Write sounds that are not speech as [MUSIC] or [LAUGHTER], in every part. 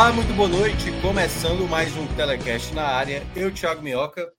Olá, muito boa noite. Começando mais um telecast na área. Eu, Thiago Minhoca.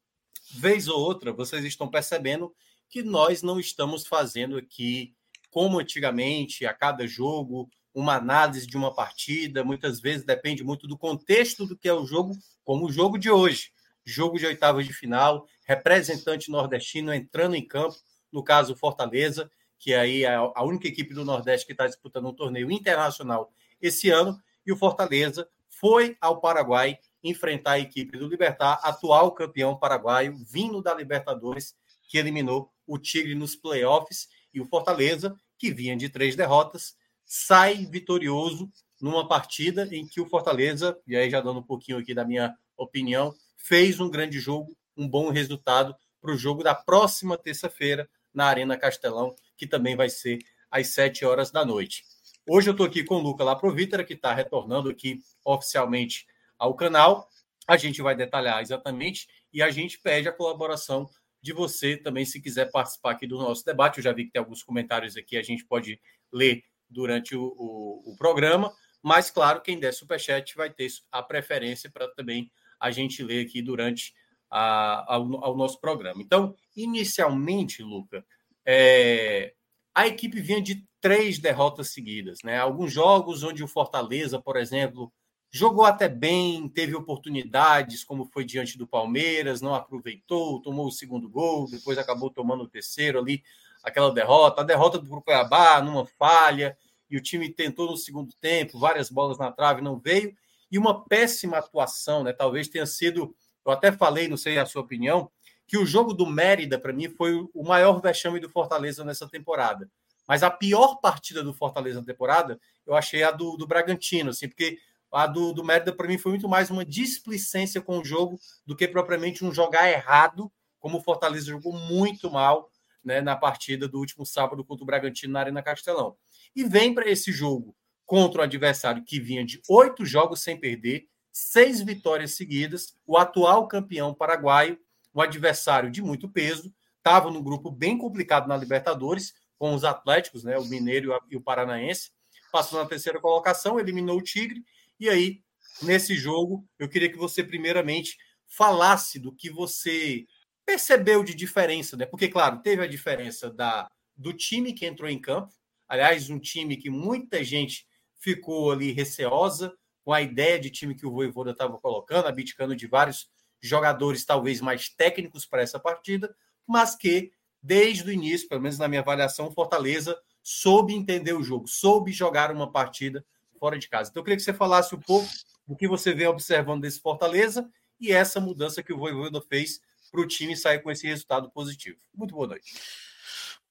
Vez ou outra, vocês estão percebendo que nós não estamos fazendo aqui, como antigamente, a cada jogo, uma análise de uma partida. Muitas vezes depende muito do contexto do que é o jogo, como o jogo de hoje. Jogo de oitavas de final, representante nordestino entrando em campo, no caso Fortaleza, que aí é a única equipe do Nordeste que está disputando um torneio internacional esse ano e o Fortaleza foi ao Paraguai enfrentar a equipe do Libertar, atual campeão paraguaio, vindo da Libertadores, que eliminou o Tigre nos playoffs, e o Fortaleza, que vinha de três derrotas, sai vitorioso numa partida em que o Fortaleza, e aí já dando um pouquinho aqui da minha opinião, fez um grande jogo, um bom resultado para o jogo da próxima terça-feira na Arena Castelão, que também vai ser às sete horas da noite. Hoje eu estou aqui com o Luca Laprovítera, que está retornando aqui oficialmente ao canal. A gente vai detalhar exatamente e a gente pede a colaboração de você também, se quiser participar aqui do nosso debate. Eu já vi que tem alguns comentários aqui, a gente pode ler durante o, o, o programa. Mas, claro, quem der superchat vai ter a preferência para também a gente ler aqui durante a, ao, ao, nosso programa. Então, inicialmente, Luca, é, a equipe vinha de três derrotas seguidas. Né? Alguns jogos onde o Fortaleza, por exemplo, jogou até bem, teve oportunidades, como foi diante do Palmeiras, não aproveitou, tomou o segundo gol, depois acabou tomando o terceiro ali, aquela derrota. A derrota do Cuiabá, numa falha, e o time tentou no segundo tempo, várias bolas na trave, não veio. E uma péssima atuação, né? Talvez tenha sido, eu até falei, não sei a sua opinião, que o jogo do Mérida, para mim, foi o maior vexame do Fortaleza nessa temporada. Mas a pior partida do Fortaleza na temporada, eu achei a do, do Bragantino, assim, porque a do, do Mérida, para mim, foi muito mais uma displicência com o jogo do que propriamente um jogar errado, como o Fortaleza jogou muito mal né, na partida do último sábado contra o Bragantino na Arena Castelão. E vem para esse jogo contra o adversário que vinha de oito jogos sem perder, seis vitórias seguidas, o atual campeão paraguaio, um adversário de muito peso, estava num grupo bem complicado na Libertadores, com os Atléticos, né, o Mineiro e o Paranaense, passou na terceira colocação, eliminou o Tigre, e aí, nesse jogo, eu queria que você, primeiramente, falasse do que você percebeu de diferença, né? Porque, claro, teve a diferença da, do time que entrou em campo, aliás, um time que muita gente ficou ali receosa com a ideia de time que o Voivoda estava colocando, abdicando de vários jogadores talvez mais técnicos para essa partida, mas que desde o início, pelo menos na minha avaliação, Fortaleza soube entender o jogo, soube jogar uma partida fora de casa. Então eu queria que você falasse um pouco do que você vem observando desse Fortaleza e essa mudança que o Voivoda fez para o time sair com esse resultado positivo. Muito boa noite.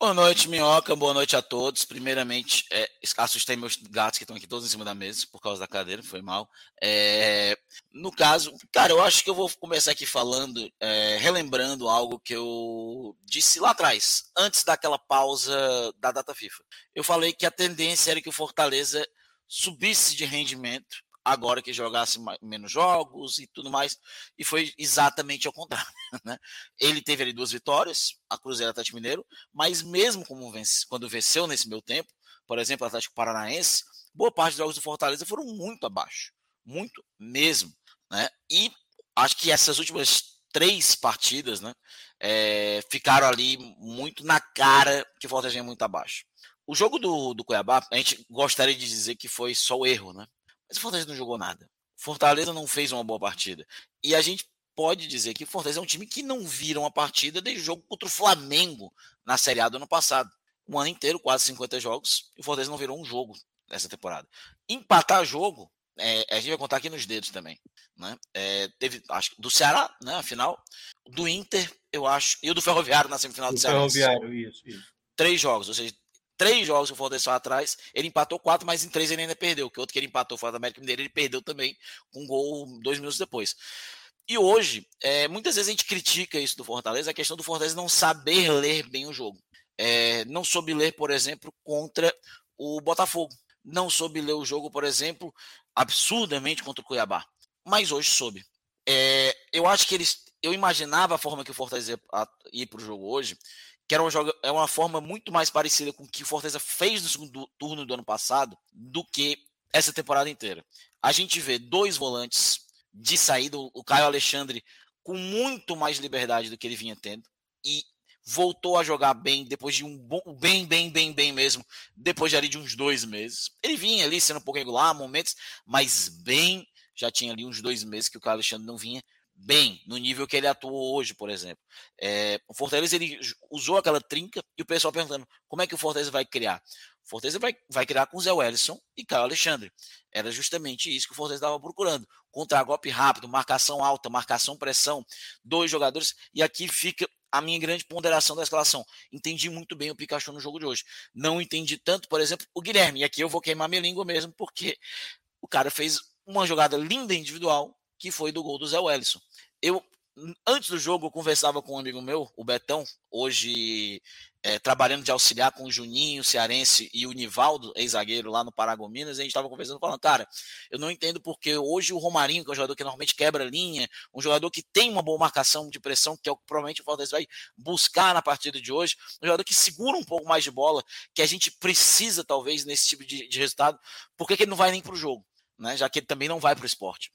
Boa noite, Minhoca. Boa noite a todos. Primeiramente, é, assustei meus gatos que estão aqui todos em cima da mesa por causa da cadeira, foi mal. É, no caso, cara, eu acho que eu vou começar aqui falando, é, relembrando algo que eu disse lá atrás, antes daquela pausa da data FIFA. Eu falei que a tendência era que o Fortaleza subisse de rendimento agora que jogasse menos jogos e tudo mais, e foi exatamente ao contrário. [LAUGHS] Né? Ele teve ali duas vitórias, a Cruzeiro Atlético Mineiro, mas mesmo como vence, quando venceu nesse meu tempo, por exemplo, o Atlético Paranaense, boa parte dos jogos do Fortaleza foram muito abaixo, muito mesmo. Né? E acho que essas últimas três partidas né, é, ficaram ali muito na cara que o Fortaleza é muito abaixo. O jogo do, do Cuiabá, a gente gostaria de dizer que foi só o erro, né? Mas o Fortaleza não jogou nada. Fortaleza não fez uma boa partida. E a gente pode dizer que o Fortaleza é um time que não vira uma partida desde o jogo contra o Flamengo na Série A do ano passado. um ano inteiro, quase 50 jogos, e o Fortaleza não virou um jogo nessa temporada. Empatar jogo, é, a gente vai contar aqui nos dedos também. Né? É, teve, acho do Ceará, né? Afinal, do Inter, eu acho, e o do Ferroviário na semifinal do, do Ceará. Ferroviário, isso, isso. Três jogos, ou seja, três jogos o Fortaleza atrás, ele empatou quatro, mas em três ele ainda perdeu. Que outro que ele empatou fora da América Mineira, ele perdeu também com um gol dois minutos depois. E hoje, é, muitas vezes a gente critica isso do Fortaleza, a questão do Fortaleza não saber ler bem o jogo. É, não soube ler, por exemplo, contra o Botafogo. Não soube ler o jogo, por exemplo, absurdamente contra o Cuiabá. Mas hoje soube. É, eu acho que eles. Eu imaginava a forma que o Fortaleza ia para o jogo hoje, que era uma, joga, é uma forma muito mais parecida com o que o Fortaleza fez no segundo turno do ano passado do que essa temporada inteira. A gente vê dois volantes de saída, o Caio Alexandre com muito mais liberdade do que ele vinha tendo e voltou a jogar bem depois de um bom, bem, bem, bem, bem mesmo, depois de ali de uns dois meses. Ele vinha ali sendo um pouco regular, momentos, mas bem, já tinha ali uns dois meses que o Caio Alexandre não vinha bem no nível que ele atuou hoje, por exemplo. É, o Fortaleza ele usou aquela trinca e o pessoal perguntando como é que o Fortaleza vai criar. Fortaleza vai, vai criar com Zé Wellison e Caio Alexandre. Era justamente isso que o Fortaleza estava procurando. Contra-golpe rápido, marcação alta, marcação pressão, dois jogadores. E aqui fica a minha grande ponderação da escalação. Entendi muito bem o Pikachu no jogo de hoje. Não entendi tanto, por exemplo, o Guilherme. E aqui eu vou queimar minha língua mesmo, porque o cara fez uma jogada linda individual, que foi do gol do Zé Wellison. Eu antes do jogo, eu conversava com um amigo meu, o Betão, hoje é, trabalhando de auxiliar com o Juninho, Cearense e o Nivaldo, ex-zagueiro lá no Paragominas, e a gente estava conversando falando, cara, eu não entendo porque hoje o Romarinho, que é um jogador que normalmente quebra linha, um jogador que tem uma boa marcação de pressão, que é o que provavelmente o Fortaleza vai buscar na partida de hoje, um jogador que segura um pouco mais de bola, que a gente precisa talvez nesse tipo de, de resultado, por que, que ele não vai nem para o jogo? Né, já que ele também não vai para o esporte.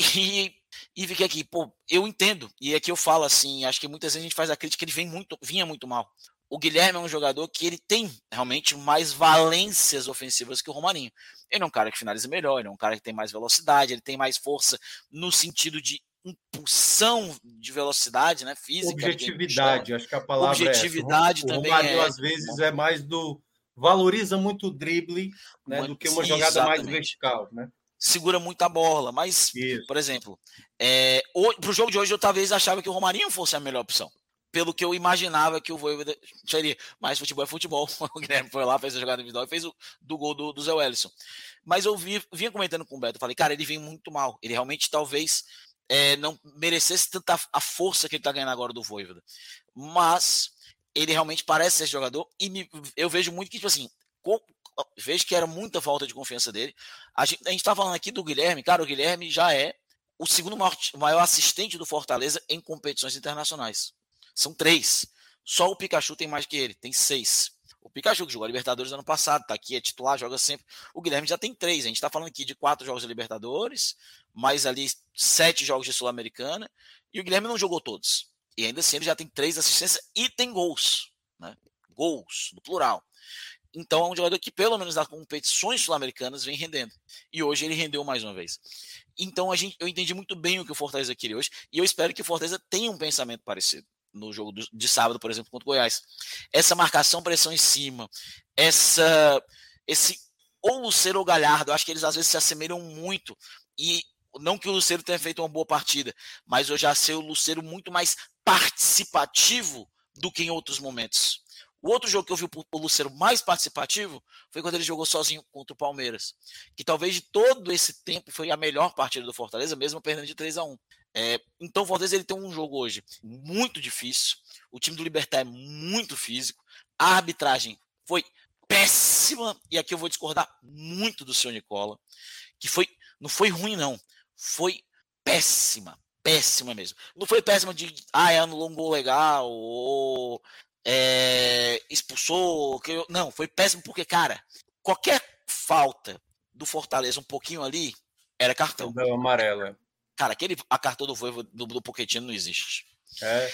E, e fiquei aqui, pô, eu entendo. E aqui eu falo assim, acho que muitas vezes a gente faz a crítica, ele vem muito, vinha muito mal. O Guilherme é um jogador que ele tem realmente mais valências ofensivas que o Romarinho. Ele é um cara que finaliza melhor, ele é um cara que tem mais velocidade, ele tem mais força no sentido de impulsão de velocidade, né, física. Objetividade, acho que a palavra Objetividade é essa. O também Romarinho, é. às vezes é mais do valoriza muito o drible, né, muito, do que uma jogada exatamente. mais vertical, né? Segura muito a bola. Mas, Isso. por exemplo, é, para o jogo de hoje eu talvez achava que o Romarinho fosse a melhor opção. Pelo que eu imaginava que o Voivoda seria. Mas futebol é futebol. [LAUGHS] O Guilherme foi lá, fez a jogada individual e fez o do gol do, do Zé Wellison. Mas eu vi, vinha comentando com o Beto, falei, cara, ele vem muito mal. Ele realmente talvez é, não merecesse tanta a força que ele está ganhando agora do Voivoda. Mas ele realmente parece ser jogador e me, eu vejo muito que, tipo assim, vejo que era muita falta de confiança dele. A gente, a gente tá falando aqui do Guilherme, cara, o Guilherme já é o segundo maior, maior assistente do Fortaleza em competições internacionais. São três. Só o Pikachu tem mais que ele, tem seis. O Pikachu, que jogou a Libertadores ano passado, tá aqui, é titular, joga sempre. O Guilherme já tem três. A gente tá falando aqui de quatro jogos de Libertadores, mais ali sete jogos de Sul-Americana, e o Guilherme não jogou todos. E ainda assim ele já tem três assistências e tem gols. Né? Gols, no plural. Então é um jogador que, pelo menos nas competições sul-americanas, vem rendendo. E hoje ele rendeu mais uma vez. Então a gente, eu entendi muito bem o que o Fortaleza queria hoje. E eu espero que o Fortaleza tenha um pensamento parecido no jogo de sábado, por exemplo, contra o Goiás. Essa marcação, pressão em cima, essa, esse ou Lucero ou Galhardo, acho que eles às vezes se assemelham muito. E não que o Lucero tenha feito uma boa partida, mas eu já sei o Lucero muito mais participativo do que em outros momentos. O outro jogo que eu vi o Lucero mais participativo foi quando ele jogou sozinho contra o Palmeiras. Que talvez de todo esse tempo foi a melhor partida do Fortaleza, mesmo perdendo de 3 a 1 é, Então o Fortaleza ele tem um jogo hoje muito difícil. O time do Libertar é muito físico. A arbitragem foi péssima. E aqui eu vou discordar muito do senhor Nicola. Que foi, não foi ruim, não. Foi péssima. Péssima mesmo. Não foi péssima de, ah, é anulou um gol legal, ou é, expulsou. Que eu, não, foi péssimo porque, cara, qualquer falta do Fortaleza um pouquinho ali era cartão. Deu amarelo. É. Cara, aquele a cartão do Voivo do, do Pochettino não existe. É.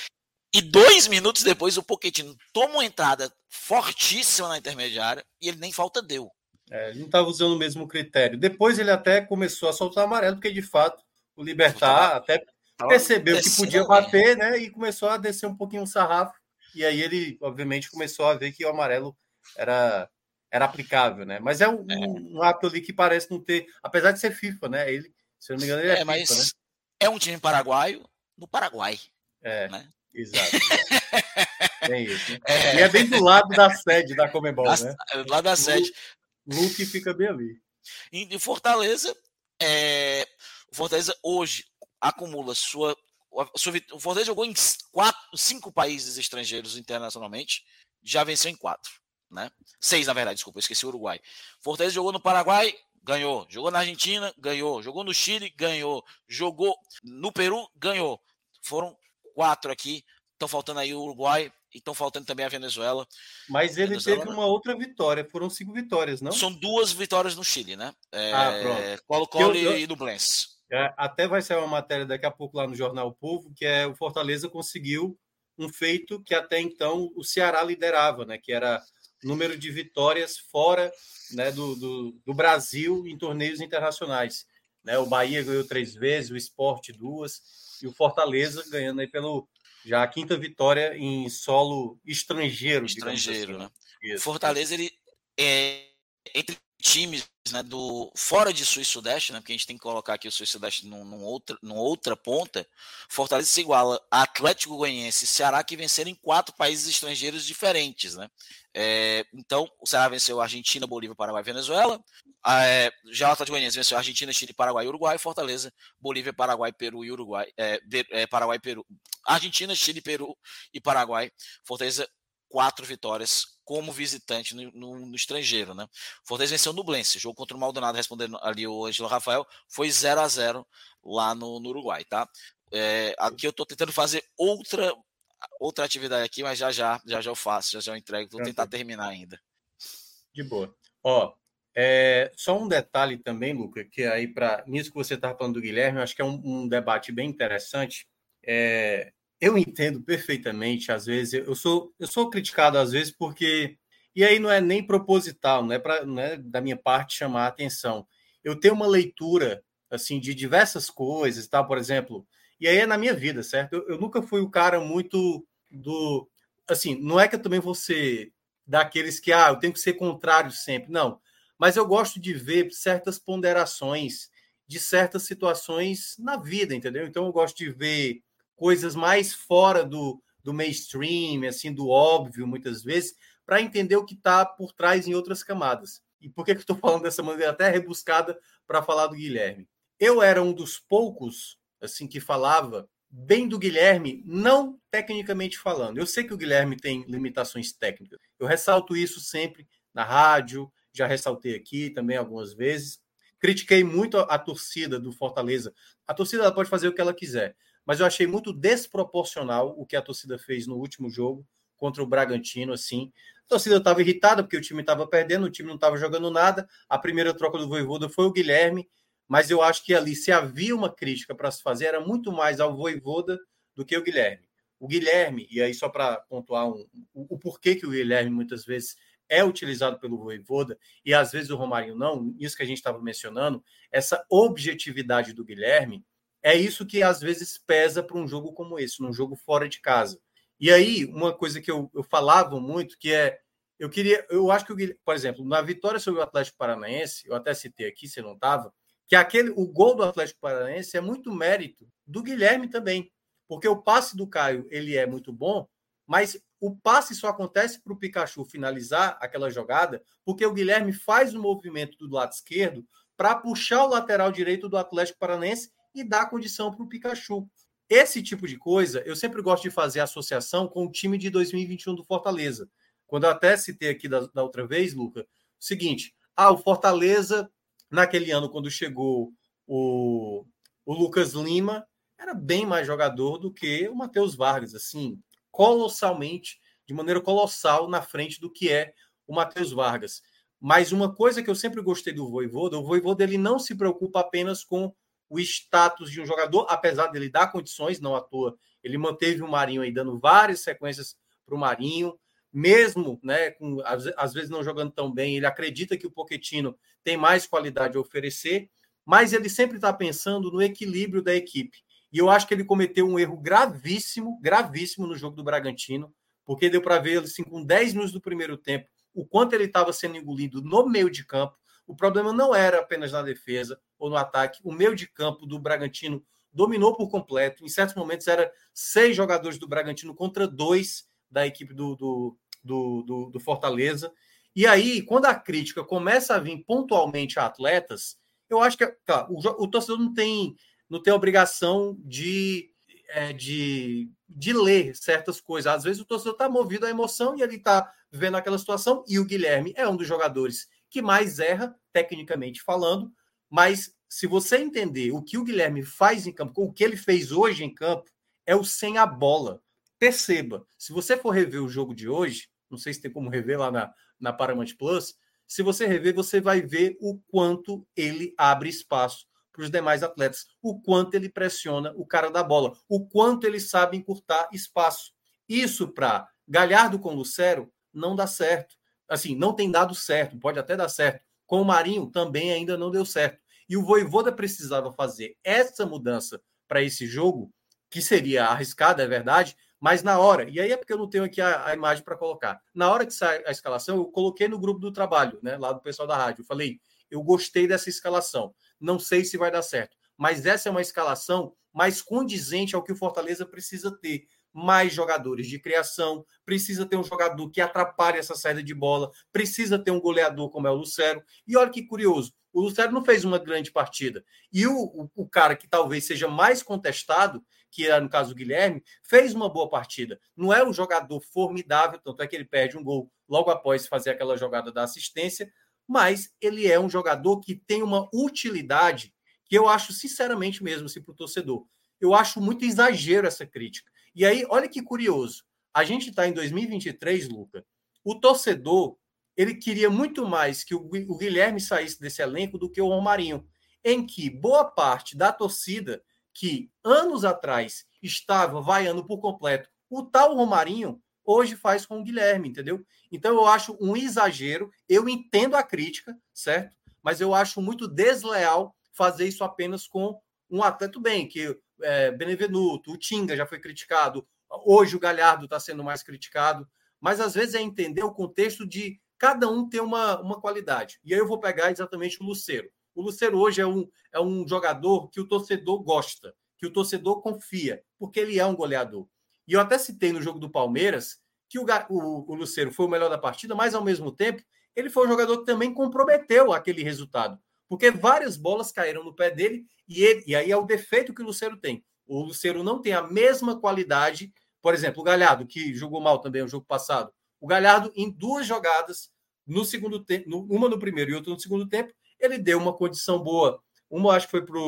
E dois minutos depois o Pochettino toma uma entrada fortíssima na intermediária e ele nem falta deu. É, ele não estava usando o mesmo critério. Depois ele até começou a soltar amarelo, porque de fato o Libertar até percebeu que podia bater, né? E começou a descer um pouquinho o sarrafo e aí ele, obviamente, começou a ver que o amarelo era, era aplicável, né? Mas é um, é. um ato ali que parece não ter, apesar de ser FIFA, né? Ele, se eu não me engano, ele é, é FIFA, mas né? é um time paraguaio no Paraguai. É, né? exato. [LAUGHS] é isso. Né? É. E é bem do lado da sede da Comebol, né? Do lado da sede. Luke fica bem ali. Em Fortaleza, é, o Fortaleza hoje acumula sua. O Fortaleza jogou em quatro, cinco países estrangeiros internacionalmente, já venceu em quatro. Né? Seis, na verdade, desculpa, esqueci o Uruguai. Fortaleza jogou no Paraguai, ganhou. Jogou na Argentina, ganhou. Jogou no Chile, ganhou. Jogou no Peru, ganhou. Foram quatro aqui. Estão faltando aí o Uruguai e estão faltando também a Venezuela. Mas ele Venezuela, teve uma outra vitória. Foram cinco vitórias, não? São duas vitórias no Chile, né? É, ah, pronto. Colo-Colo e Nublense. É, até vai sair uma matéria daqui a pouco lá no Jornal Povo, que é o Fortaleza conseguiu um feito que até então o Ceará liderava, né? Que era número de vitórias fora né, do, do, do, Brasil em torneios internacionais. Né? O Bahia ganhou três vezes, o Esporte duas, e o Fortaleza ganhando aí pelo já a quinta vitória em solo estrangeiro. Estrangeiro, assim. né? O Fortaleza, ele é entre times né, do fora de Sul e Sudeste, né, porque a gente tem que colocar aqui o Sul e Sudeste num, num outra, numa outra ponta, Fortaleza se iguala a Atlético Goianiense e Ceará que venceram em quatro países estrangeiros diferentes. Né? É, então, o Ceará venceu Argentina, Bolívia, Paraguai e Venezuela. É, já o Atlético Goianiense venceu Argentina, Chile, Paraguai e Uruguai. Fortaleza, Bolívia, Paraguai, Peru e Uruguai. É, é, Paraguai, Peru. Argentina, Chile, Peru e Paraguai. Fortaleza, quatro vitórias como visitante no, no, no, estrangeiro, né? Fortaleza venceu o Nublense, jogo contra o Maldonado, respondendo ali o Angelo Rafael, foi 0 a 0 lá no, no Uruguai, tá? É, aqui eu tô tentando fazer outra outra atividade aqui, mas já já, já já eu faço, já já eu entrego, vou tentar terminar ainda. De boa. Ó, é, só um detalhe também, Luca, que aí para nisso que você estava falando do Guilherme, eu acho que é um, um debate bem interessante. É, eu entendo perfeitamente, às vezes, eu sou, eu sou criticado às vezes porque. E aí não é nem proposital, não é, pra, não é da minha parte chamar a atenção. Eu tenho uma leitura assim de diversas coisas, tá? Por exemplo, e aí é na minha vida, certo? Eu, eu nunca fui o cara muito do. Assim, não é que eu também vou ser daqueles que, ah, eu tenho que ser contrário sempre. Não. Mas eu gosto de ver certas ponderações de certas situações na vida, entendeu? Então eu gosto de ver coisas mais fora do, do mainstream, assim, do óbvio, muitas vezes, para entender o que está por trás em outras camadas. E por que, que eu estou falando dessa maneira até rebuscada para falar do Guilherme? Eu era um dos poucos assim que falava bem do Guilherme, não tecnicamente falando. Eu sei que o Guilherme tem limitações técnicas. Eu ressalto isso sempre na rádio, já ressaltei aqui também algumas vezes. Critiquei muito a, a torcida do Fortaleza. A torcida pode fazer o que ela quiser, mas eu achei muito desproporcional o que a torcida fez no último jogo contra o Bragantino, assim. A torcida estava irritada porque o time estava perdendo, o time não estava jogando nada. A primeira troca do Voivoda foi o Guilherme, mas eu acho que ali, se havia uma crítica para se fazer, era muito mais ao Voivoda do que o Guilherme. O Guilherme, e aí só para pontuar um, o, o, porquê que o Guilherme muitas vezes é utilizado pelo Voivoda e às vezes o Romarinho não, isso que a gente estava mencionando, essa objetividade do Guilherme, é isso que às vezes pesa para um jogo como esse, num jogo fora de casa. E aí, uma coisa que eu, eu falava muito, que é, eu queria, eu acho que, o, por exemplo, na vitória sobre o Atlético Paranaense, eu até citei aqui, você não estava, que aquele, o gol do Atlético Paranaense é muito mérito do Guilherme também, porque o passe do Caio ele é muito bom, mas o passe só acontece para o Pikachu finalizar aquela jogada, porque o Guilherme faz o movimento do lado esquerdo para puxar o lateral direito do Atlético Paranaense e dar condição para o Pikachu. Esse tipo de coisa, eu sempre gosto de fazer associação com o time de 2021 do Fortaleza. Quando eu até citei aqui da, da outra vez, Luca, o seguinte: ah, o Fortaleza, naquele ano, quando chegou o, o Lucas Lima, era bem mais jogador do que o Matheus Vargas, assim, colossalmente, de maneira colossal na frente do que é o Matheus Vargas. Mas uma coisa que eu sempre gostei do Voivoda, o Voivoda ele não se preocupa apenas com o status de um jogador, apesar dele dar condições, não à toa. Ele manteve o Marinho aí dando várias sequências para o Marinho, mesmo, né, com, às, às, vezes não jogando tão bem, ele acredita que o Poquetino tem mais qualidade a oferecer, mas ele sempre está pensando no equilíbrio da equipe. E eu acho que ele cometeu um erro gravíssimo, gravíssimo no jogo do Bragantino, porque deu para ver assim, com 10 minutos do primeiro tempo o quanto ele estava sendo engolido no meio de campo. O problema não era apenas na defesa ou no ataque. O meio de campo do Bragantino dominou por completo. Em certos momentos era seis jogadores do Bragantino contra dois da equipe do, do, do, do, do Fortaleza. E aí, quando a crítica começa a vir pontualmente a atletas, eu acho que tá, o, o torcedor não tem, não tem obrigação de, é, de, de ler certas coisas. Às vezes o torcedor está movido à emoção e ele está vendo aquela situação. E o Guilherme é um dos jogadores que mais erra, tecnicamente falando, mas se você entender o que o Guilherme faz em campo, o que ele fez hoje em campo, é o sem a bola. Perceba, se você for rever o jogo de hoje, não sei se tem como rever lá na, na Paramount Plus, se você rever, você vai ver o quanto ele abre espaço para os demais atletas, o quanto ele pressiona o cara da bola, o quanto ele sabe encurtar espaço. Isso para Galhardo com Lucero não dá certo. Assim, não tem dado certo, pode até dar certo. Com o Marinho também ainda não deu certo. E o Voivoda precisava fazer essa mudança para esse jogo, que seria arriscada, é verdade, mas na hora, e aí é porque eu não tenho aqui a, a imagem para colocar. Na hora que sai a escalação, eu coloquei no grupo do trabalho, né, lá do pessoal da rádio. Eu falei, eu gostei dessa escalação. Não sei se vai dar certo, mas essa é uma escalação mais condizente ao que o Fortaleza precisa ter. Mais jogadores de criação, precisa ter um jogador que atrapalhe essa saída de bola, precisa ter um goleador como é o Lucero. E olha que curioso, o Lucero não fez uma grande partida. E o, o, o, cara que talvez seja mais contestado, que é no caso o Guilherme, fez uma boa partida. Não é um jogador formidável, tanto é que ele perde um gol logo após fazer aquela jogada da assistência, mas ele é um jogador que tem uma utilidade que eu acho, sinceramente mesmo, assim, para o torcedor. Eu acho muito exagero essa crítica. E aí, olha que curioso. A gente está em 2023, Luca. O torcedor ele queria muito mais que o Guilherme saísse desse elenco do que o Romarinho, em que boa parte da torcida que anos atrás estava vaiando por completo o tal Romarinho, hoje faz com o Guilherme, entendeu? Então eu acho um exagero, eu entendo a crítica, certo? Mas eu acho muito desleal fazer isso apenas com um atleta bem, que é, Benevenuto, o Tinga já foi criticado, hoje o Galhardo está sendo mais criticado, mas às vezes é entender o contexto de cada um tem uma, uma qualidade. E aí eu vou pegar exatamente o Luceiro. O Luceiro hoje é um, é um jogador que o torcedor gosta, que o torcedor confia, porque ele é um goleador. E eu até citei no jogo do Palmeiras que o, o, o Luceiro foi o melhor da partida, mas ao mesmo tempo ele foi um jogador que também comprometeu aquele resultado, porque várias bolas caíram no pé dele e, ele, e aí é o defeito que o Luceiro tem. O Luceiro não tem a mesma qualidade, por exemplo, o Galhardo, que jogou mal também no jogo passado, o Galhardo, em duas jogadas, no segundo tempo, uma no primeiro e outra no segundo tempo, ele deu uma condição boa. Uma acho que foi para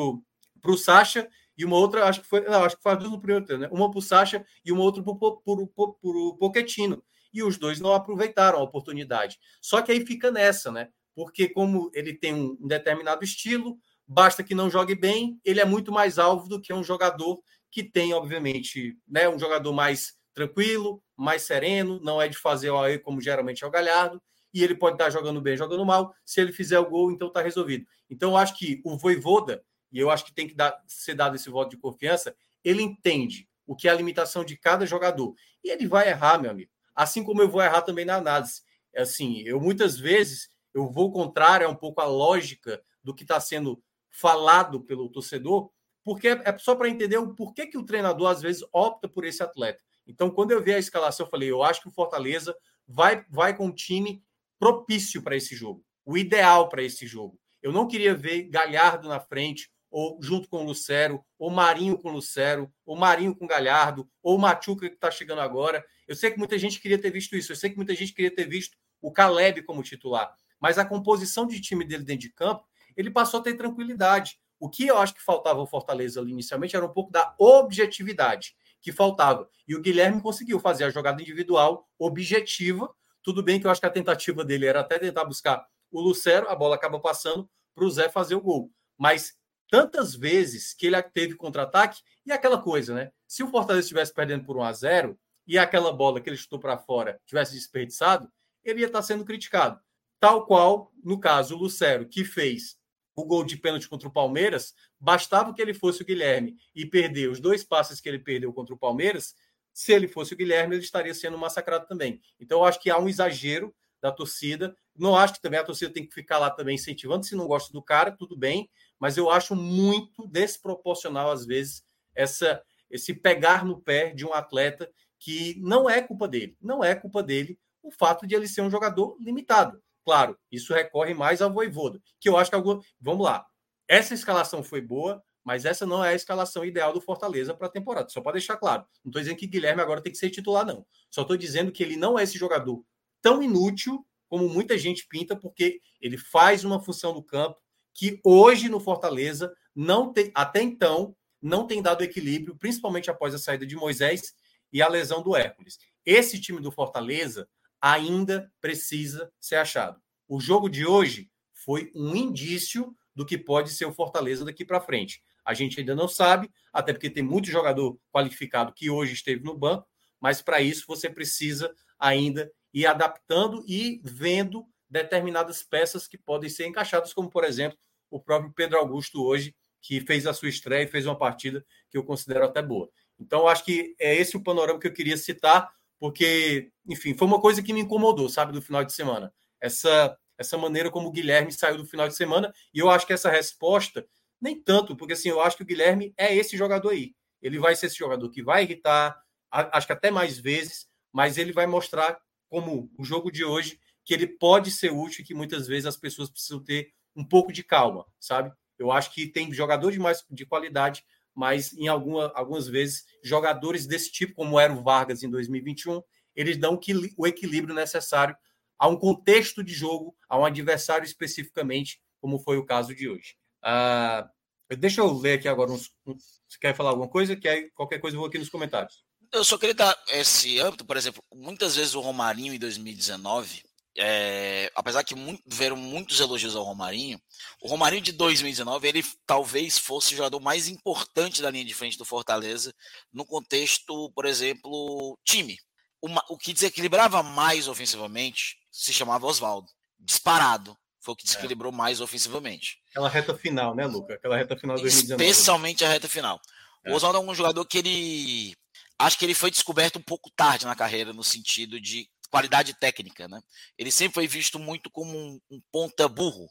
o Sacha e uma outra acho que foi. Não, acho que foi duas no primeiro tempo, né? Uma para o Sacha e uma outra para o Pochettino. E os dois não aproveitaram a oportunidade. Só que aí fica nessa, né? Porque, como ele tem um determinado estilo, basta que não jogue bem, ele é muito mais alvo do que um jogador que tem, obviamente, né, um jogador mais tranquilo, mais sereno, não é de fazer o AE como geralmente é o Galhardo, e ele pode estar jogando bem, jogando mal. Se ele fizer o gol, então está resolvido. Então, eu acho que o Voivoda, e eu acho que tem que dar, ser dado esse voto de confiança, ele entende o que é a limitação de cada jogador. E ele vai errar, meu amigo. Assim como eu vou errar também na análise. Assim, eu muitas vezes eu vou contrário a um pouco a lógica do que está sendo falado pelo torcedor, porque é, é só para entender o porquê que o treinador às vezes opta por esse atleta. Então, quando eu vi a escalação, eu falei: eu acho que o Fortaleza vai, vai com um time propício para esse jogo, o ideal para esse jogo. Eu não queria ver Galhardo na frente, ou junto com o Lucero, ou Marinho com o Lucero, ou Marinho com Galhardo, ou o Machuca que está chegando agora. Eu sei que muita gente queria ter visto isso, eu sei que muita gente queria ter visto o Caleb como titular, mas a composição de time dele dentro de campo, ele passou a ter tranquilidade. O que eu acho que faltava ao Fortaleza ali inicialmente era um pouco da objetividade que faltava. E o Guilherme conseguiu fazer a jogada individual objetiva. Tudo bem que eu acho que a tentativa dele era até tentar buscar o Lucero, a bola acaba passando para o Zé fazer o gol. Mas tantas vezes que ele teve contra-ataque e aquela coisa, né? Se o Fortaleza estivesse perdendo por 1 a 0 e aquela bola que ele chutou para fora tivesse desperdiçado, ele ia estar sendo criticado. Tal qual, no caso, o Lucero, que fez o gol de pênalti contra o Palmeiras, bastava que ele fosse o Guilherme e perder os dois passes que ele perdeu contra o Palmeiras, Se ele fosse o Guilherme, ele estaria sendo massacrado também. Então, eu acho que há um exagero da torcida. Não acho que também a torcida tem que ficar lá também incentivando. Se não gosta do cara, tudo bem. Mas eu acho muito desproporcional, às vezes, essa, esse pegar no pé de um atleta que não é culpa dele. Não é culpa dele o fato de ele ser um jogador limitado. Claro, isso recorre mais ao Voivoda, que eu acho que algum... vamos lá. Essa escalação foi boa, mas essa não é a escalação ideal do Fortaleza para a temporada. Só para deixar claro. Não estou dizendo que Guilherme agora tem que ser titular, não. Só estou dizendo que ele não é esse jogador tão inútil como muita gente pinta, porque ele faz uma função no campo que hoje no Fortaleza não tem, até então, não tem dado equilíbrio, principalmente após a saída de Moisés e a lesão do Hércules. Esse time do Fortaleza ainda precisa ser achado. O jogo de hoje foi um indício do que pode ser o Fortaleza daqui para frente. A gente ainda não sabe, até porque tem muito jogador qualificado que hoje esteve no banco, mas para isso você precisa ainda ir adaptando e vendo determinadas peças que podem ser encaixadas, como por exemplo o próprio Pedro Augusto hoje, que fez a sua estreia e fez uma partida que eu considero até boa. Então, acho que é esse o panorama que eu queria citar, porque, enfim, foi uma coisa que me incomodou, sabe, do final de semana. Essa, essa maneira como o Guilherme saiu do final de semana, e eu acho que essa resposta nem tanto, porque assim, eu acho que o Guilherme é esse jogador aí. Ele vai ser esse jogador que vai irritar, acho que até mais vezes, mas ele vai mostrar, como o jogo de hoje, que ele pode ser útil e que muitas vezes as pessoas precisam ter um pouco de calma, sabe? Eu acho que tem jogador de mais de qualidade, mas em alguma, algumas vezes jogadores desse tipo, como era o Vargas em 2021, eles dão o equilíbrio necessário a um contexto de jogo, a um adversário especificamente, como foi o caso de hoje. Uh, deixa eu ler aqui agora uns. Você quer falar alguma coisa? Quer, qualquer coisa eu vou aqui nos comentários. Eu só queria dar esse âmbito, por exemplo, muitas vezes o Romarinho em 2019, é, apesar que muito, viram muitos elogios ao Romarinho, o Romarinho de 2019 ele talvez fosse o jogador mais importante da linha de frente do Fortaleza no contexto, por exemplo, time. Uma, o que desequilibrava mais ofensivamente se chamava Oswaldo, disparado. Foi o que é. desequilibrou é. mais ofensivamente. Aquela reta final, né, Luca? Aquela reta final do 2019. Especialmente a reta final. É. O Oswaldo é um jogador que ele. Acho que ele foi descoberto um pouco tarde na carreira, no sentido de qualidade técnica, né? Ele sempre foi visto muito como um, um ponta burro.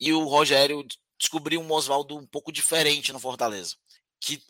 E o Rogério descobriu um Oswaldo um pouco diferente no Fortaleza, que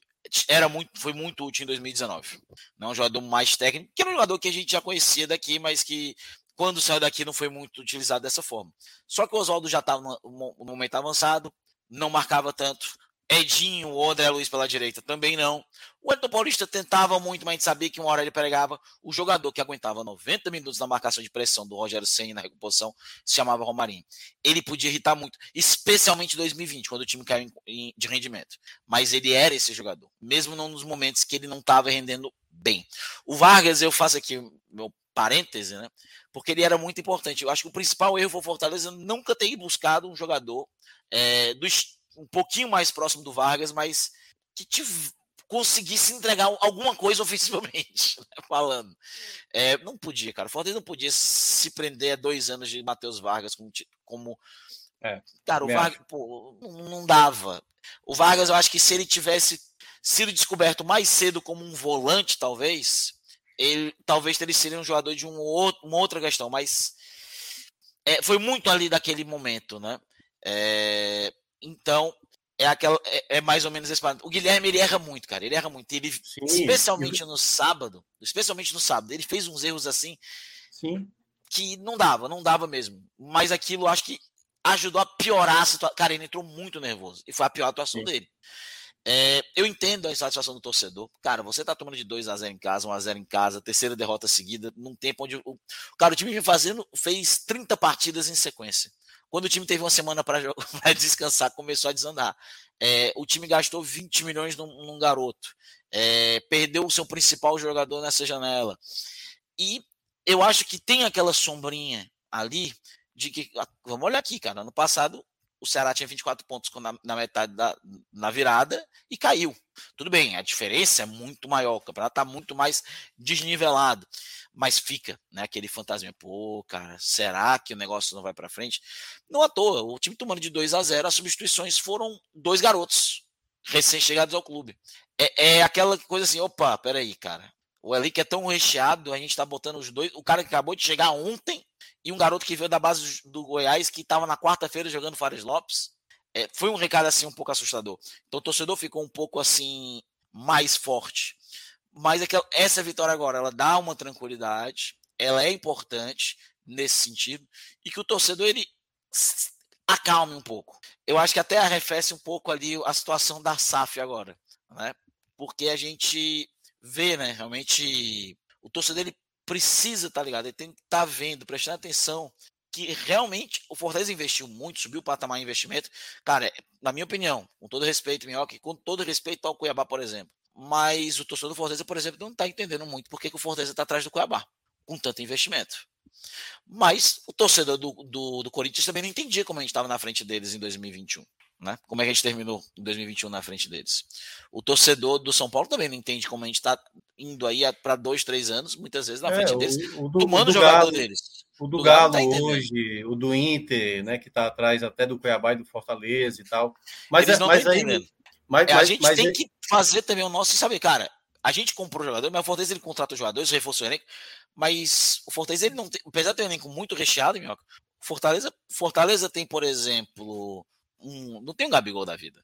era muito, foi muito útil em 2019. Não um jogador mais técnico, que era um jogador que a gente já conhecia daqui, mas que quando saiu daqui não foi muito utilizado dessa forma. Só que o Oswaldo já estava no momento avançado, não marcava tanto. Edinho ou André Luiz pela direita também não. O Edson Paulista tentava muito, mas a gente sabia que uma hora ele pregava. O jogador que aguentava 90 minutos na marcação de pressão do Rogério Senna na recomposição se chamava Romarinho. Ele podia irritar muito, especialmente em 2020, quando o time caiu de rendimento. Mas ele era esse jogador, mesmo nos momentos que ele não estava rendendo bem. O Vargas, eu faço aqui meu parêntese, né? Porque ele era muito importante. Eu acho que o principal erro foi o Fortaleza nunca ter buscado um jogador é, do, um pouquinho mais próximo do Vargas, mas que te, conseguisse entregar alguma coisa ofensivamente, [LAUGHS] né, falando. É, não podia, cara. O Fortaleza não podia se prender a dois anos de Matheus Vargas como. como é, cara, o Vargas pô, não, dava. O Vargas, eu acho que se ele tivesse sido descoberto mais cedo como um volante, talvez, ele talvez teria sido um jogador de um outro, uma outra questão, mas é, foi muito ali daquele momento, né? É, então é aquela é, é, mais ou menos esse O Guilherme ele erra muito, cara. Ele erra muito. Ele Sim. especialmente no sábado, especialmente no sábado, ele fez uns erros assim Sim. que não dava, não dava mesmo. Mas aquilo acho que ajudou a piorar a situação. Cara, ele entrou muito nervoso e foi a pior atuação Sim. dele. É, eu entendo a insatisfação do torcedor. Cara, você tá tomando de 2 a 0 em casa, 1 a 0 em casa, terceira derrota seguida, num tempo onde o cara o time vem fazendo fez 30 partidas em sequência. Quando o time teve uma semana para [LAUGHS] descansar, começou a desandar. É, o time gastou 20 milhões num, num garoto. É, perdeu o seu principal jogador nessa janela. E eu acho que tem aquela sombrinha ali de que. Ah, vamos olhar aqui, cara. No passado, o Ceará tinha 24 pontos na, na metade da na virada e caiu. Tudo bem, a diferença é muito maior, o campeonato está muito mais desnivelado, mas fica, né, aquele fantasma, pô, cara, será que o negócio não vai para frente? Não à toa, o time tomando de 2 a 0, as substituições foram dois garotos recém-chegados ao clube. É, é aquela coisa assim, opa, peraí, cara, O elenco é tão recheado, a gente tá botando os dois. O cara que acabou de chegar ontem e um garoto que veio da base do Goiás, que estava na quarta-feira jogando Fares Lopes. É, foi um recado assim um pouco assustador. Então o torcedor ficou um pouco assim mais forte. Mas é que essa vitória agora, ela dá uma tranquilidade, ela é importante nesse sentido, e que o torcedor ele acalme um pouco. Eu acho que até arrefece um pouco ali a situação da SAF agora, né? Porque a gente vê, né, realmente o torcedor ele precisa, tá ligado? Ele tem que estar tá vendo, prestando atenção que realmente o Fortaleza investiu muito, subiu o patamar de investimento. Cara, na minha opinião, com todo respeito, Minhoca, com todo respeito ao Cuiabá, por exemplo. Mas o torcedor do Fortaleza, por exemplo, não está entendendo muito porque que o Fortaleza está atrás do Cuiabá, com tanto investimento. Mas o torcedor do, do, do Corinthians também não entendia como a gente estava na frente deles em 2021. Né? Como é que a gente terminou em 2021 na frente deles? O torcedor do São Paulo também não entende como a gente está indo aí para dois, três anos, muitas vezes na é, frente deles, o, o do, tomando o jogador Galo, deles. O do, Galo, Galo tá hoje, o do Inter, né, que está atrás até do Cuiabá e do Fortaleza e tal. Mas, Eles é, não mas aí, mas, é, a gente mas, tem é... que fazer também o nosso, sabe, cara, a gente comprou jogador, mas o Fortaleza ele contrata jogadores, reforçou o elenco, mas o Fortaleza ele não tem, apesar de ter um elenco muito recheado, Minhoca, Fortaleza, Fortaleza tem, por exemplo, um, não tem um Gabigol da vida.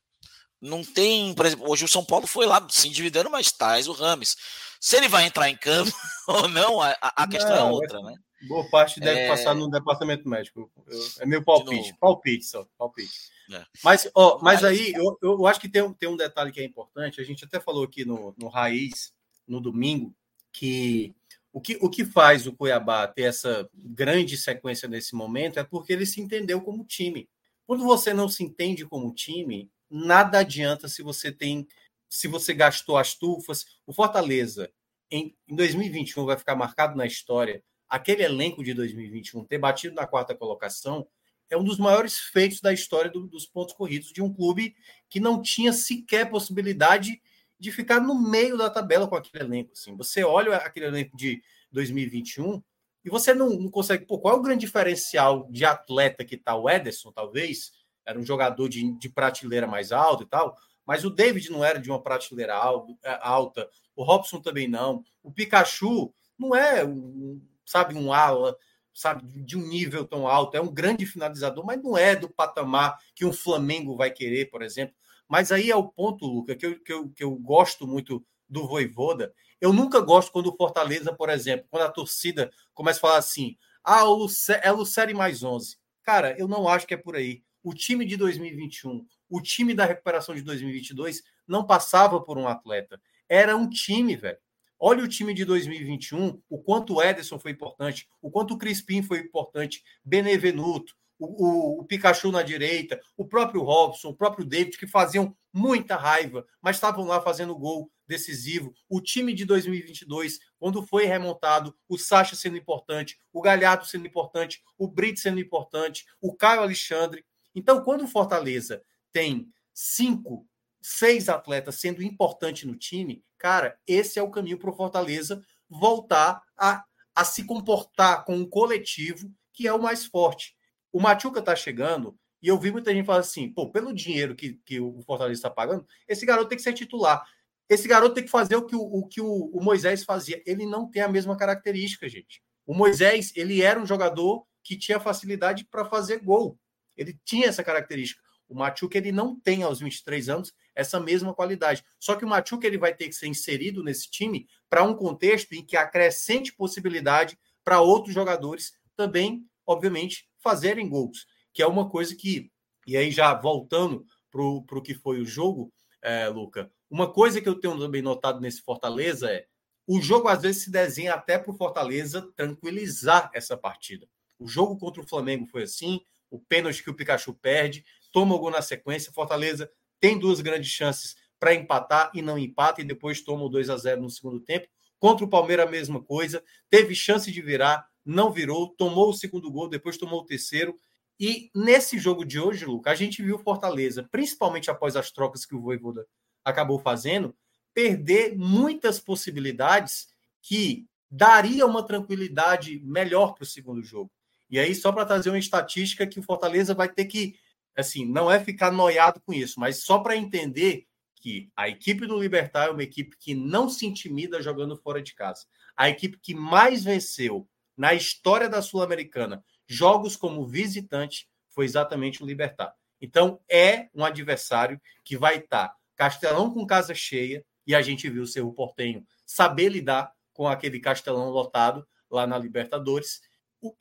Não tem, por exemplo, hoje o São Paulo foi lá se endividando, mas traz o Rames. Se ele vai entrar em campo [LAUGHS] ou não, a, a questão é não, é outra, né? Boa parte deve é... passar no departamento médico. Eu, é meu palpite. Palpite só, palpite. É. Mas, ó, mas aí eu, eu acho que tem, tem um detalhe que é importante. A gente até falou aqui no, no Raiz, no domingo, que o, que o que faz o Cuiabá ter essa grande sequência nesse momento é porque ele se entendeu como time. Quando você não se entende como time, nada adianta se você tem, se você gastou as tufas. O Fortaleza em, em 2021 vai ficar marcado na história. Aquele elenco de 2021 ter batido na quarta colocação é um dos maiores feitos da história do, dos pontos corridos de um clube que não tinha sequer possibilidade de ficar no meio da tabela com aquele elenco. Assim. Você olha aquele elenco de 2021 e você não, não consegue. Pô, qual é o grande diferencial de atleta que está? O Ederson, talvez, era um jogador de, de prateleira mais alta e tal, mas o David não era de uma prateleira é, alta, o Robson também não, o Pikachu não é, um, sabe, um ala, sabe, de um nível tão alto, é um grande finalizador, mas não é do patamar que um Flamengo vai querer, por exemplo. Mas aí é o ponto, Luca, que eu, que eu, que eu gosto muito do Voivoda, eu nunca gosto quando o Fortaleza, por exemplo, quando a torcida começa a falar assim: ah, o Luce, é mais 11. Cara, eu não acho que é por aí. O time de 2021, o time da recuperação de 2022 não passava por um atleta. Era um time, velho. Olha o time de 2021, o quanto o Ederson foi importante, o quanto o Crispim foi importante, Benevenuto, o, o, Pikachu na direita, o próprio Robson, o próprio David, que faziam muita raiva, mas estavam lá fazendo gol decisivo. O time de 2022, quando foi remontado, o Sacha sendo importante, o Galhardo sendo importante, o Brito sendo importante, o Caio Alexandre. Então, quando o Fortaleza tem cinco, seis atletas sendo importante no time, cara, esse é o caminho para o Fortaleza voltar a, a se comportar com um coletivo que é o mais forte. O Machuca tá chegando e eu vi muita gente falar assim: pô, pelo dinheiro que, que o Fortaleza está pagando, esse garoto tem que ser titular. Esse garoto tem que fazer o que o, o que o, o, Moisés fazia. Ele não tem a mesma característica, gente. O Moisés, ele era um jogador que tinha facilidade para fazer gol. Ele tinha essa característica. O Machuca, ele não tem aos 23 anos essa mesma qualidade. Só que o Machuca, ele vai ter que ser inserido nesse time para um contexto em que acrescente possibilidade para outros jogadores também, obviamente, fazerem gols, que é uma coisa que, e aí já voltando para o que foi o jogo, é, Luca, uma coisa que eu tenho também notado nesse Fortaleza é o jogo às vezes se desenha até para o Fortaleza tranquilizar essa partida. O jogo contra o Flamengo foi assim, o pênalti que o Pikachu perde, toma o gol na sequência, Fortaleza tem duas grandes chances para empatar e não empata, e depois toma o 2 a 0 no segundo tempo. Contra o Palmeiras, a mesma coisa, teve chance de virar, não virou, tomou o segundo gol, depois tomou o terceiro. E nesse jogo de hoje, Luca, a gente viu Fortaleza, principalmente após as trocas que o Voivoda acabou fazendo, perder muitas possibilidades que daria uma tranquilidade melhor para o segundo jogo. E aí, só para trazer uma estatística que o Fortaleza vai ter que, assim, não é ficar noiado com isso, mas só para entender que a equipe do Libertar é uma equipe que não se intimida jogando fora de casa. A equipe que mais venceu na história da Sul-Americana jogos como visitante foi exatamente o Libertar. Então, é um adversário que vai estar Castelão com casa cheia, e a gente viu o seu Portenho saber lidar com aquele Castelão lotado lá na Libertadores.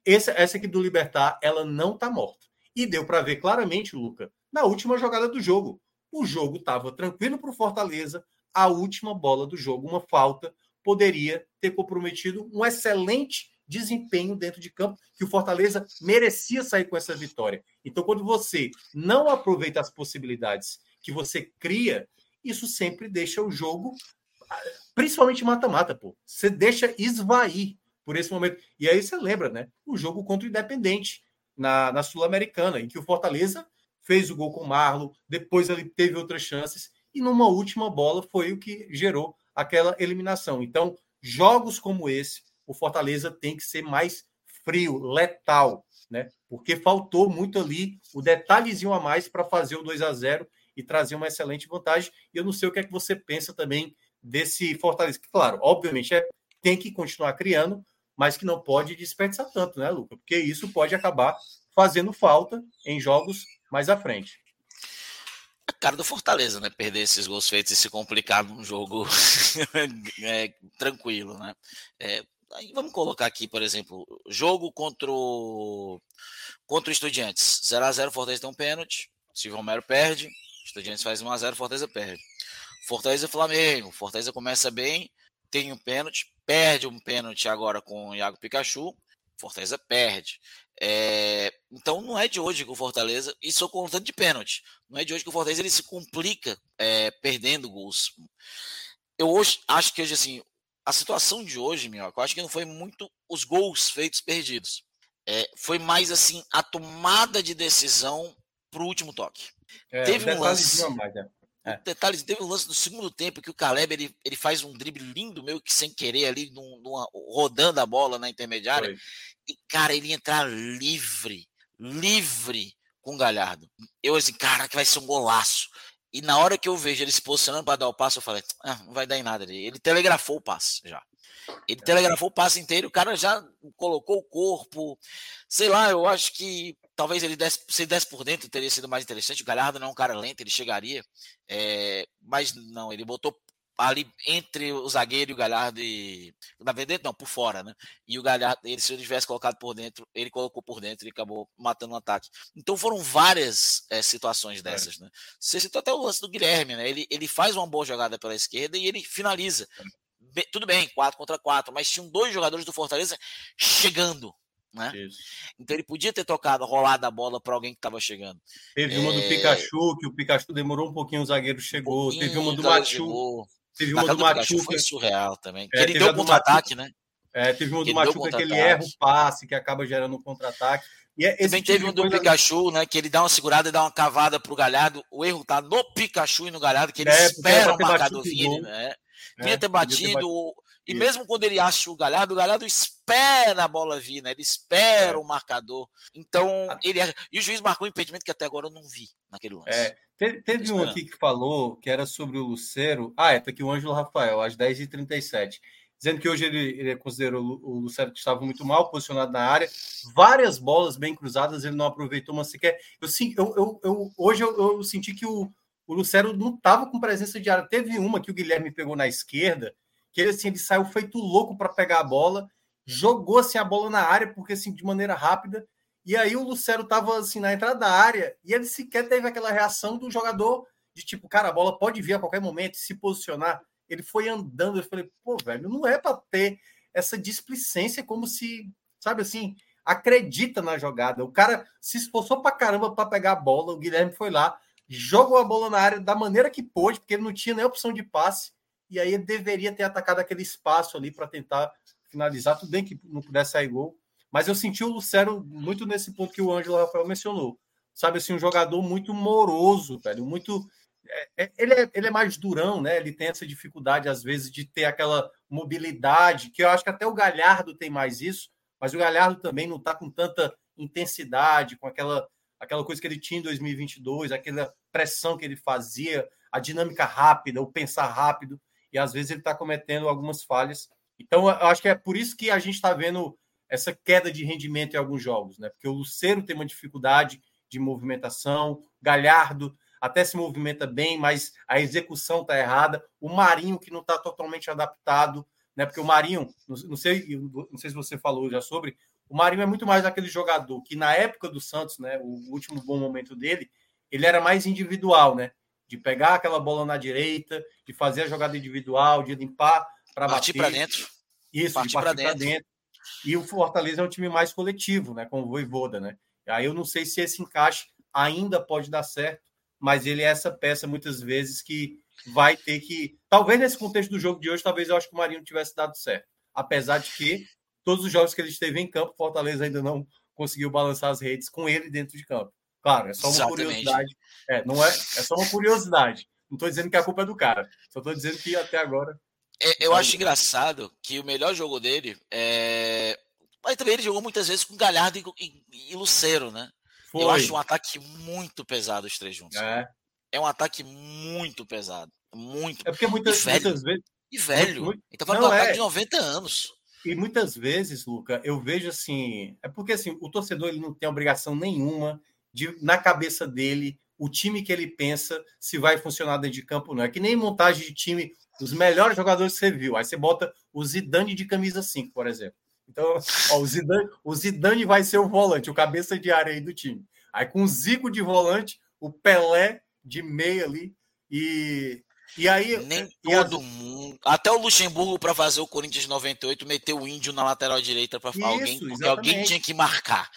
Essa, essa aqui do Libertar, ela não está morta. E deu para ver claramente, Luca, na última jogada do jogo. O jogo estava tranquilo para o Fortaleza, a última bola do jogo, uma falta, poderia ter comprometido um excelente desempenho dentro de campo, que o Fortaleza merecia sair com essa vitória. Então, quando você não aproveita as possibilidades que você cria, isso sempre deixa o jogo, principalmente mata-mata, pô. Você deixa esvair por esse momento. E aí você lembra, né? O jogo contra o Independente na, na Sul-Americana, em que o Fortaleza fez o gol com o Marlon, depois ele teve outras chances, e numa última bola foi o que gerou aquela eliminação. Então, jogos como esse, o Fortaleza tem que ser mais frio, letal, né? Porque faltou muito ali o detalhezinho a mais para fazer o 2 a 0 e trazer uma excelente vantagem. E eu não sei o que é que você pensa também desse Fortaleza. Que, claro, obviamente é, tem que continuar criando, mas que não pode desperdiçar tanto, né, Luca? Porque isso pode acabar fazendo falta em jogos mais à frente. A cara do Fortaleza, né? Perder esses gols feitos e se complicar num jogo [LAUGHS] é, tranquilo, né? É, aí vamos colocar aqui, por exemplo, jogo contra o, contra o Estudiantes. 0x0, Fortaleza tem um pênalti. Silvio Romero perde. Estudiantes faz 1x0, Fortaleza perde. Fortaleza e Flamengo. Fortaleza começa bem, tem um pênalti, perde um pênalti agora com o Iago Pikachu. Fortaleza perde. É, então não é de hoje que o Fortaleza, isso contando de pênalti, não é de hoje que o Fortaleza ele se complica é, perdendo gols. Eu hoje acho que hoje assim, a situação de hoje, meu, eu acho que não foi muito os gols feitos perdidos. É, foi mais assim a tomada de decisão para o último toque. É, teve um lance. Mais, né? é. Detalhes, teve um lance no segundo tempo que o Caleb ele, ele faz um drible lindo, meio que sem querer ali, num, numa, rodando a bola na intermediária. Foi. E, cara, ele entrar livre, livre com o Galhardo. Eu assim, cara, que vai ser um golaço. E na hora que eu vejo ele se posicionando para dar o passo, eu falei, ah, não vai dar em nada. Ele telegrafou o passe já. Ele telegrafou o passe inteiro, o cara já colocou o corpo. Sei lá, eu acho que talvez ele desse, se desse por dentro teria sido mais interessante. O Galhardo não é um cara lento, ele chegaria. É, mas não, ele botou ali entre o zagueiro e o Galhardo e. Na verdade, não, por fora, né? E o Galhardo, ele, se ele tivesse colocado por dentro, ele colocou por dentro e acabou matando o um ataque. Então foram várias é, situações é. dessas, é. né? Você citou até o lance do Guilherme, né? Ele, ele faz uma boa jogada pela esquerda e ele finaliza. É. tudo bem, 4 contra 4, mas tinham dois jogadores do Fortaleza chegando. Né? Então ele podia ter tocado, rolado a bola para alguém que estava chegando. Teve é... uma do Pikachu, que o Pikachu demorou um pouquinho, o zagueiro chegou. Um teve uma do Machu. Teve uma do Machuca. Foi surreal também. É, ele deu contra-ataque, né? É, teve uma do Machuca que ele erra o passe, que acaba gerando um contra-ataque. E é Também tipo teve um do coisa... Pikachu, né? Que ele dá uma segurada e dá uma cavada pro Galhardo. O erro tá no Pikachu e no Galhardo, que ele é, espera o marcador vir, né? É, ter batido. Podia ter batido. E Isso. mesmo quando ele acha o Galhardo, o Galhardo espera a bola vir, né? Ele espera é. o marcador. Então, ele e o juiz marcou um impedimento que até agora eu não vi naquele lance. É. Teve, teve um aqui que falou que era sobre o Lucero. Ah, é, tá aqui o Ângelo Rafael, às 10h37. Dizendo que hoje ele, ele considerou o Lucero que estava muito mal posicionado na área. Várias bolas bem cruzadas, ele não aproveitou uma sequer. Eu, eu, eu, eu hoje eu, eu, senti que o, o Lucero não estava com presença de área. Teve uma que o Guilherme pegou na esquerda, que ele, assim, ele saiu feito louco para pegar a bola, jogou assim, a bola na área, porque assim, de maneira rápida, e aí o Lucero estava assim, na entrada da área, e ele sequer teve aquela reação do jogador de tipo, cara, a bola pode vir a qualquer momento, se posicionar. Ele foi andando, eu falei, pô, velho, não é para ter essa displicência como se, sabe assim, acredita na jogada. O cara se esforçou para caramba para pegar a bola, o Guilherme foi lá, jogou a bola na área da maneira que pôde, porque ele não tinha nem opção de passe e aí ele deveria ter atacado aquele espaço ali para tentar finalizar. Tudo bem que não pudesse sair gol, mas eu senti o Lucero muito nesse ponto que o Ângelo Rafael mencionou. Sabe assim, um jogador muito moroso, velho, muito. É, é, ele, é, ele é mais durão, né? Ele tem essa dificuldade, às vezes, de ter aquela mobilidade, que eu acho que até o Galhardo tem mais isso, mas o Galhardo também não está com tanta intensidade, com aquela, aquela coisa que ele tinha em 2022, aquela pressão que ele fazia, a dinâmica rápida, o pensar rápido, e às vezes ele está cometendo algumas falhas. Então, eu acho que é por isso que a gente está vendo essa queda de rendimento em alguns jogos, né? Porque o Luceiro tem uma dificuldade de movimentação, Galhardo até se movimenta bem, mas a execução está errada. O Marinho, que não está totalmente adaptado, né? Porque o Marinho, não sei, não sei se você falou já sobre, o Marinho é muito mais aquele jogador que na época do Santos, né? O último bom momento dele, ele era mais individual, né? De pegar aquela bola na direita, de fazer a jogada individual, de limpar para bater. para dentro. Isso, partir partir para dentro. dentro. E o Fortaleza é um time mais coletivo, né? Com o Voivoda, né? Aí eu não sei se esse encaixe ainda pode dar certo, mas ele é essa peça muitas vezes que vai ter que. Talvez nesse contexto do jogo de hoje, talvez eu acho que o Marinho tivesse dado certo. Apesar de que todos os jogos que ele esteve em campo, Fortaleza ainda não conseguiu balançar as redes com ele dentro de campo. Claro, é só uma Exatamente. curiosidade. É, não é, é só uma curiosidade. Não estou dizendo que a culpa é do cara. Só estou dizendo que até agora. É, eu acho engraçado que o melhor jogo dele é mas também ele jogou muitas vezes com Galhardo e, e, e Lucero, né? Foi. Eu acho um ataque muito pesado os três juntos. É. É um ataque muito pesado. Muito. É porque muitas, muitas vezes. E velho. Muito, Ele tá falando de um ataque é. de 90 anos. E muitas vezes, Luca, eu vejo assim. É porque assim, o torcedor ele não tem obrigação nenhuma de, na cabeça dele, o time que ele pensa se vai funcionar dentro de campo não. É que nem montagem de time, os melhores jogadores que você viu. Aí você bota o Zidane de camisa 5, por exemplo. Então, ó, o, Zidane, o Zidane vai ser o volante, o cabeça de área aí do time. Aí com o Zico de volante, o Pelé de meia ali. E, e aí. Nem e todo mundo. Até o Luxemburgo, para fazer o Corinthians de 98, meteu o índio na lateral direita para alguém, porque alguém tinha que marcar.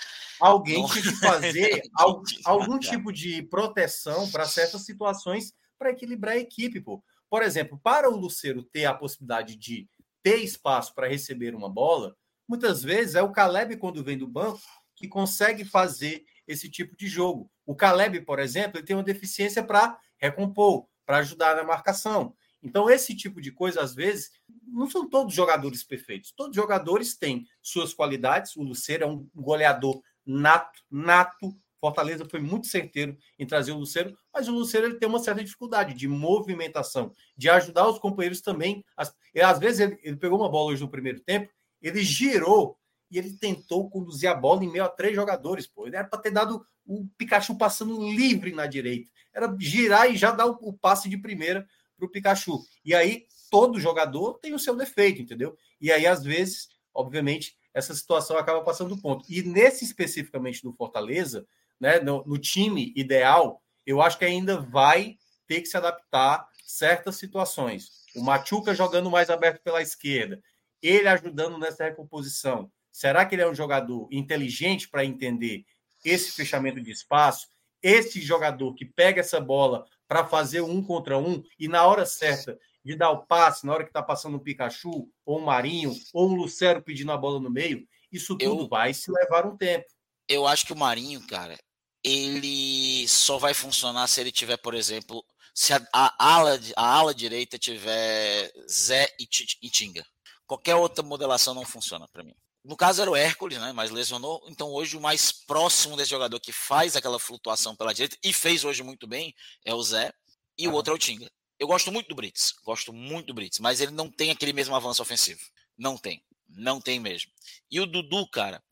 Alguém tinha que fazer [LAUGHS] algum, algum tipo de proteção para certas situações para equilibrar a equipe. Pô. Por exemplo, para o Luceiro ter a possibilidade de ter espaço para receber uma bola, muitas vezes é o Caleb, quando vem do banco, que consegue fazer esse tipo de jogo. O Caleb, por exemplo, ele tem uma deficiência para recompor, para ajudar na marcação. Então, esse tipo de coisa, às vezes, não são todos jogadores perfeitos. Todos jogadores têm suas qualidades. O Luceiro é um goleador nato, nato. Fortaleza foi muito certeiro em trazer o Luceiro, mas o Luceiro ele tem uma certa dificuldade de movimentação, de ajudar os companheiros também. Às, às vezes ele, ele pegou uma bola hoje no primeiro tempo ele girou e ele tentou conduzir a bola em meio a três jogadores. Pô. Ele era para ter dado o Pikachu passando livre na direita. Era girar e já dar o, o passe de primeira para o Pikachu. E aí, todo jogador tem o seu defeito, entendeu? E aí, às vezes, obviamente, essa situação acaba passando do ponto. E nesse especificamente do Fortaleza, né, no, no time ideal, eu acho que ainda vai ter que se adaptar certas situações. O Machuca jogando mais aberto pela esquerda, ele ajudando nessa recomposição. Será que ele é um jogador inteligente para entender esse fechamento de espaço? Esse jogador que pega essa bola para fazer um contra um e na hora certa de dar o passe, na hora que está passando um Pikachu, ou um Marinho, ou um Lucero pedindo a bola no meio, isso tudo eu, vai se levar um tempo. Eu acho que o Marinho, cara, ele só vai funcionar se ele tiver, por exemplo, se a, a ala, a ala direita tiver Zé e, e Tinga. Qualquer outra modelação não funciona para mim. No caso era o Hércules, né? Mas lesionou. Então hoje o mais próximo desse jogador que faz aquela flutuação pela direita e fez hoje muito bem é o Zé e o outro é o Tinga. Eu gosto muito do Brits, gosto muito do Brits, mas ele não tem aquele mesmo avanço ofensivo. Não tem, não tem mesmo. E o Dudu, cara,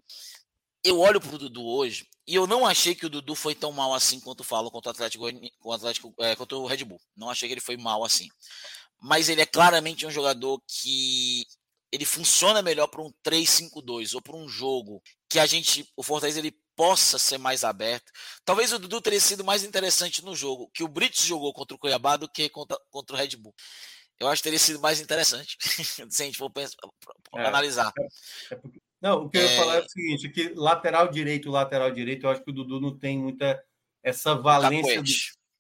eu olho pro Dudu hoje e eu não achei que o Dudu foi tão mal assim quanto falo contra o Atlético, contra o, Atlético, é, contra o Red Bull. Não achei que ele foi mal assim. Mas ele é claramente um jogador que ele funciona melhor para um 3-5-2 ou para um jogo que a gente, o Fortaleza ele possa ser mais aberto. Talvez o Dudu teria sido mais interessante no jogo que o Brits jogou contra o Cuiabá do que contra, contra o Red Bull. Eu acho que teria sido mais interessante [LAUGHS] se a gente for pensar, é, analisar. É, é porque... Não, o que eu ia falar é o é. seguinte, que lateral direito, lateral direito, eu acho que o Dudu não tem muita essa valência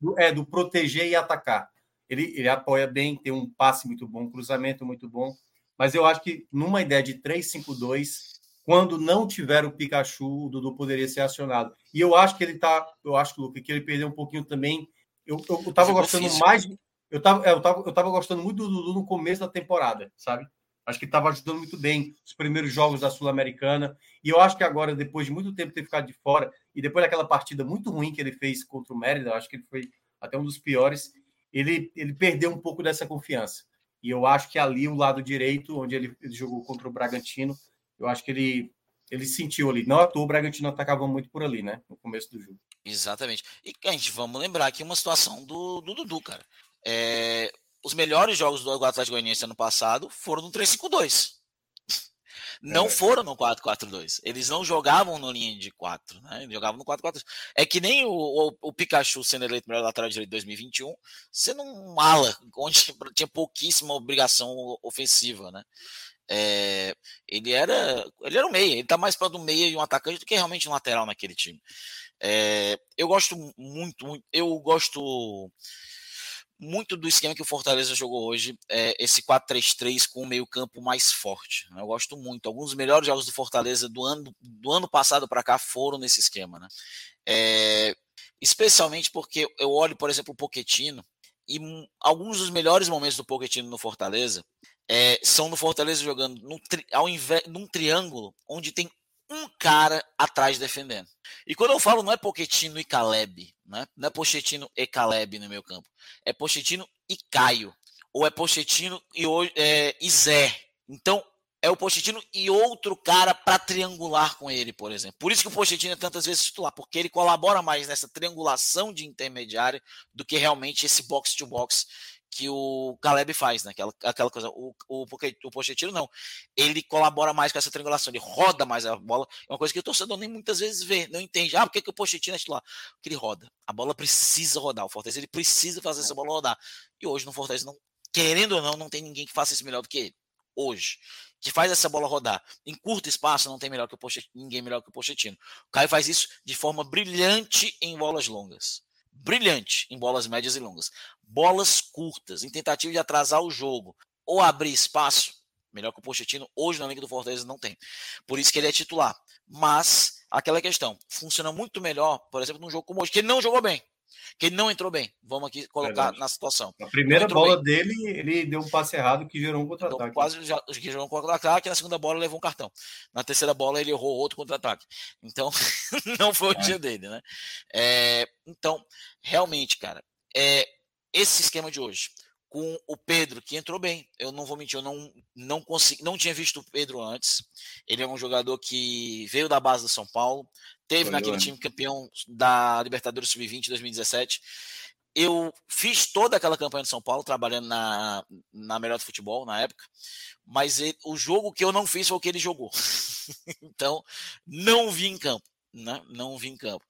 do, é, do proteger e atacar. Ele, ele apoia bem, tem um passe muito bom, um cruzamento muito bom mas eu acho que numa ideia de 3-5-2, quando não tiver o Pikachu, o Dudu poderia ser acionado. E eu acho que ele tá, eu acho que, Luca, que ele perdeu um pouquinho também. Eu, eu, eu tava gostando mais. Eu tava, é, eu, tava, eu tava gostando muito do Dudu no começo da temporada, sabe? Acho que estava ajudando muito bem os primeiros jogos da Sul-Americana. E eu acho que agora, depois de muito tempo ter ficado de fora, e depois daquela partida muito ruim que ele fez contra o Mérida, acho que ele foi até um dos piores. ele, ele perdeu um pouco dessa confiança. E eu acho que ali o lado direito, onde ele, ele jogou contra o Bragantino, eu acho que ele ele sentiu ali. Não à toa o Bragantino atacava muito por ali, né? No começo do jogo. Exatamente. E, gente, vamos lembrar aqui uma situação do, do Dudu, cara. É, os melhores jogos do Atlético Goianiense ano passado foram no 3-5-2. Não é. foram no 4-4-2. Eles não jogavam no linha de 4, né? Eles jogavam no 4-4. É que nem o, o, o, Pikachu sendo eleito melhor lateral direito de 2021, sendo um mala, onde [LAUGHS] tinha pouquíssima obrigação ofensiva, né? É, ele era ele era um meia, ele tá mais para do meia e um atacante do que realmente um lateral naquele time. É, eu gosto muito, muito, eu gosto muito do esquema que o Fortaleza jogou hoje, é, esse 4-3-3 com o meio-campo mais forte. Né? Eu gosto muito. Alguns dos melhores jogos do Fortaleza do ano, do ano passado para cá foram nesse esquema. Né? É, especialmente porque eu olho, por exemplo, o Poquetino e alguns dos melhores momentos do Poquetino no Fortaleza é, são no Fortaleza jogando no tri, ao invés, num triângulo onde tem um cara atrás defendendo. E quando eu falo não é Pochettino e Caleb, né? não é Pochettino e Caleb no meu campo, é Pochettino e Caio, ou é Pochettino e, é, e Zé. Então é o Pochettino e outro cara para triangular com ele, por exemplo. Por isso que o Pochettino é tantas vezes titular, porque ele colabora mais nessa triangulação de intermediário do que realmente esse box to box que o Caleb faz, né? Aquela, aquela coisa. O, o, o Pochettino não. Ele colabora mais com essa triangulação, ele roda mais a bola. É uma coisa que o torcedor nem muitas vezes vê, não entende. Ah, por que, que o Pochettino é titular? Porque ele roda. A bola precisa rodar. O Fortaleza ele precisa fazer essa bola rodar. E hoje no Fortaleza, não, querendo ou não, não tem ninguém que faça isso melhor do que ele. Hoje. Que faz essa bola rodar. Em curto espaço, não tem melhor que o Pochettino, ninguém melhor que o Pochettino. O Caio faz isso de forma brilhante em bolas longas brilhante em bolas médias e longas. Bolas curtas, em tentativa de atrasar o jogo ou abrir espaço, melhor que o Pochettino, hoje na Liga do Fortaleza não tem. Por isso que ele é titular. Mas, aquela questão, funciona muito melhor, por exemplo, num jogo como hoje, que ele não jogou bem que ele não entrou bem. Vamos aqui colocar Verdade. na situação. A primeira bola bem. dele, ele deu um passe errado que gerou um contra-ataque. Então, quase já, que gerou um contra-ataque. Na segunda bola, levou um cartão. Na terceira bola, ele errou outro contra-ataque. Então, [LAUGHS] não foi o é. dia dele, né? É, então, realmente, cara, é, esse esquema de hoje com o Pedro, que entrou bem. Eu não vou mentir, eu não, não consegui, não tinha visto o Pedro antes. Ele é um jogador que veio da base do São Paulo, teve Foi naquele time campeão da Libertadores Sub-20 2017. Eu fiz toda aquela campanha de São Paulo, trabalhando na, na melhor do futebol na época, mas ele, o jogo que eu não fiz foi o que ele jogou. [LAUGHS] então, não vi em campo. Né? Não vi em campo.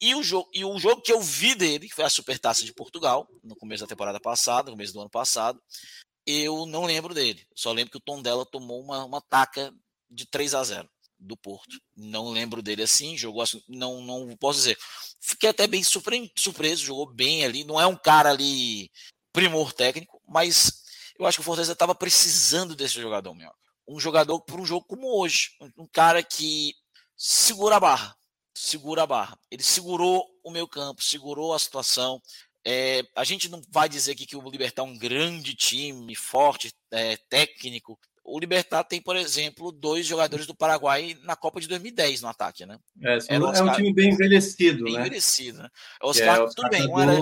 E o, jogo, e o jogo que eu vi dele, que foi a Supertaça de Portugal, no começo da temporada passada, no começo do ano passado, eu não lembro dele. Só lembro que o Tom dela tomou uma, uma taca de 3 a 0 do Porto. Não lembro dele assim, jogou assim, não, não posso dizer. Fiquei até bem surpreso, jogou bem ali. Não é um cara ali primor técnico, mas eu acho que o Fortaleza estava precisando desse jogador, meu. Um jogador para um jogo como hoje. Um cara que segura a barra segura a barra. Ele segurou o meu campo, segurou a situação. É, a gente não vai dizer aqui que o Libertar é um grande time, forte, é, técnico. O Libertar tem, por exemplo, dois jogadores do Paraguai na Copa de 2010 no ataque, né? É, é um time bem envelhecido, bem né? envelhecido, né? Oscar, é, tudo bem, era,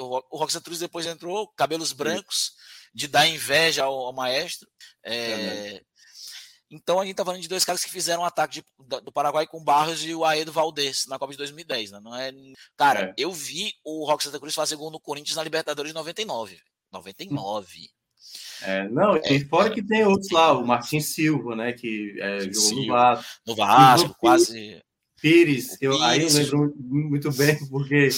o Rox Cruz depois entrou, cabelos brancos, de dar inveja ao, ao maestro. É, então a gente tá falando de dois caras que fizeram um ataque de, do Paraguai com Barros e o Aedo Valdez na Copa de 2010, né? Não é. Cara, é. eu vi o Rock Santa Cruz fazer gol no Corinthians na Libertadores de 99. 99. É, não, e fora que tem outros lá, o Martins Silva, né? Que é, jogou Silva, no Vasco. No Vasco, quase. Pires, eu, aí eu lembro muito bem, porque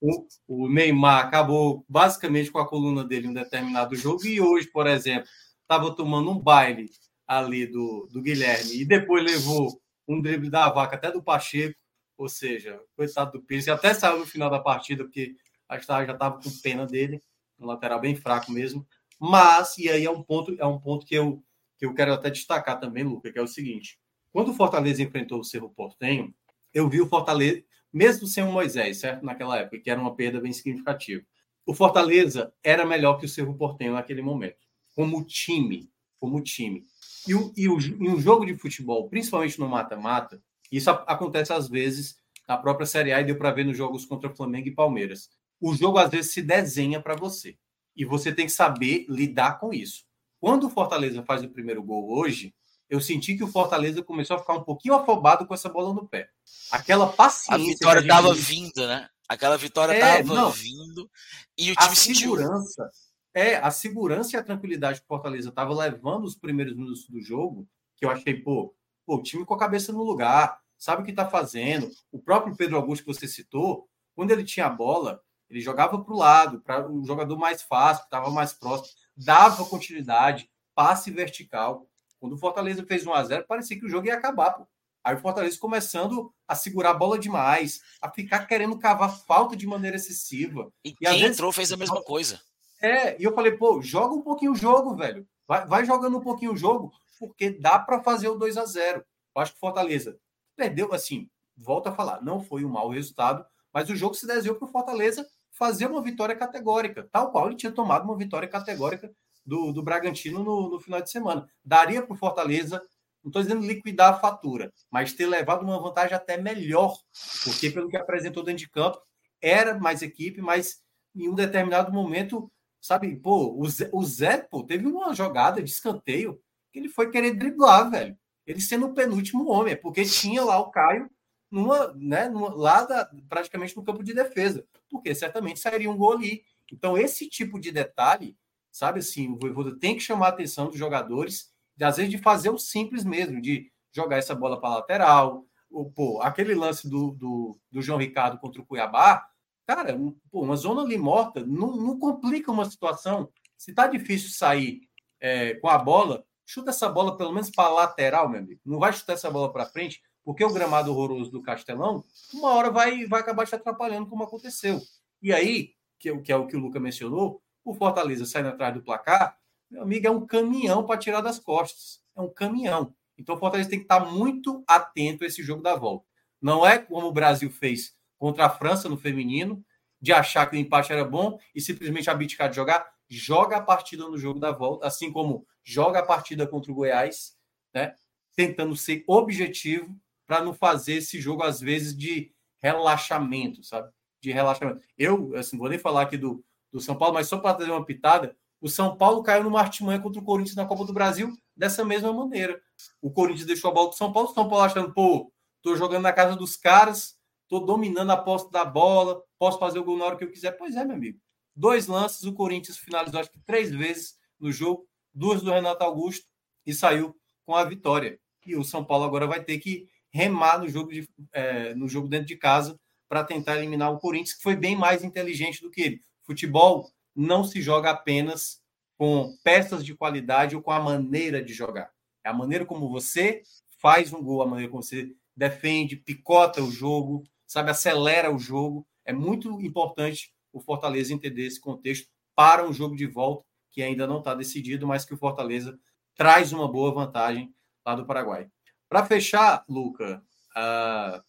o, o, Neymar acabou basicamente com a coluna dele em um determinado jogo, e hoje, por exemplo, estava tomando um baile ali do, do Guilherme e depois levou um drible da vaca até do Pacheco, ou seja, coitado do Pires, que até saiu no final da partida, porque acho que já estava com pena dele, um lateral bem fraco mesmo. Mas, e aí é um ponto, é um ponto que eu, que eu quero até destacar também, Luca, que é o seguinte: quando o Fortaleza enfrentou o Cerro Portenho, eu vi o Fortaleza, mesmo sem o Moisés, certo? Naquela época, que era uma perda bem significativa. O Fortaleza era melhor que o Cerro Portenho naquele momento, como time, como time. E, o, e, o, e um jogo de futebol, principalmente no mata-mata, isso a, acontece às vezes na própria Série A e deu para ver nos jogos contra Flamengo e Palmeiras. o jogo às vezes se desenha para você. E você tem que saber lidar com isso. Quando o Fortaleza faz o primeiro gol hoje, eu senti que o Fortaleza começou a ficar um pouquinho afobado com essa bola no pé. Aquela paciência. A vitória estava vindo, né? Aquela vitória estava é, vindo e o time a segurança, É, a segurança e a tranquilidade que o Fortaleza estava levando os primeiros minutos do jogo, que eu achei, pô, pô, o time com a cabeça no lugar, sabe o que está fazendo. O próprio Pedro Augusto que você citou, quando ele tinha a bola, ele jogava para o lado, para o jogador mais fácil, que estava mais próximo, dava continuidade, passe vertical. Quando o Fortaleza fez 1 a 0 parecia que o jogo ia acabar. Pô. Aí o Fortaleza começando a segurar a bola demais, a ficar querendo cavar falta de maneira excessiva. E, e quem vezes, entrou fez a mesma coisa. É, e eu falei, pô, joga um pouquinho o jogo, velho. Vai, vai jogando um pouquinho o jogo, porque dá para fazer o 2 a 0 Eu acho que Fortaleza perdeu, assim, volta a falar, não foi um mau resultado, mas o jogo se desenhou para Fortaleza fazer uma vitória categórica, tal qual ele tinha tomado uma vitória categórica do, do Bragantino no, no final de semana. Daria para Fortaleza, não estou dizendo liquidar a fatura, mas ter levado uma vantagem até melhor, porque pelo que apresentou dentro de campo, era mais equipe, mas em um determinado momento, sabe, pô, o Zé, o Zé pô, teve uma jogada de escanteio que ele foi querer driblar, velho. Ele sendo o penúltimo homem, porque tinha lá o Caio numa, né, numa, lá da, praticamente no campo de defesa, porque certamente sairia um gol ali. Então, esse tipo de detalhe, sabe assim, o Voivoda tem que chamar a atenção dos jogadores, de, às vezes de fazer o simples mesmo, de jogar essa bola para lateral, ou, pô, aquele lance do, do, do, João Ricardo contra o Cuiabá, cara, um, pô, uma zona ali morta não, não, complica uma situação. Se tá difícil sair é, com a bola, chuta essa bola pelo menos para lateral, meu amigo. Não vai chutar essa bola para frente, porque o gramado horroroso do Castelão, uma hora vai, vai acabar te atrapalhando, como aconteceu. E aí, que, é que é o que o Luca mencionou, o Fortaleza saindo atrás do placar, meu amigo, é um caminhão para tirar das costas. É um caminhão. Então o Fortaleza tem que estar muito atento a esse jogo da volta. Não é como o Brasil fez contra a França no feminino, de achar que o empate era bom e simplesmente abdicar de jogar. Joga a partida no jogo da volta, assim como joga a partida contra o Goiás, né? Tentando ser objetivo para não fazer esse jogo, às vezes, de relaxamento, sabe? De relaxamento. Eu, assim, vou nem falar aqui do, do São Paulo, mas só para trazer uma pitada, o São Paulo caiu no artimanha contra o Corinthians na Copa do Brasil dessa mesma maneira. O Corinthians deixou a bola do São Paulo, o São Paulo achando, pô, tô jogando na casa dos caras, tô dominando a posse da bola, posso fazer o gol na hora que eu quiser. Pois é, meu amigo. Dois lances, o Corinthians finalizou acho que três vezes no jogo, duas do Renato Augusto e saiu com a vitória. E o São Paulo agora vai ter que remar no jogo, de, é, no jogo dentro de casa para tentar eliminar o Corinthians, que foi bem mais inteligente do que ele. Futebol não se joga apenas com peças de qualidade ou com a maneira de jogar. É a maneira como você faz um gol, a maneira como você defende, picota o jogo, sabe, acelera o jogo. É muito importante o Fortaleza entender esse contexto para um jogo de volta que ainda não está decidido, mas que o Fortaleza traz uma boa vantagem lá do Paraguai. Para fechar, Luca, uh,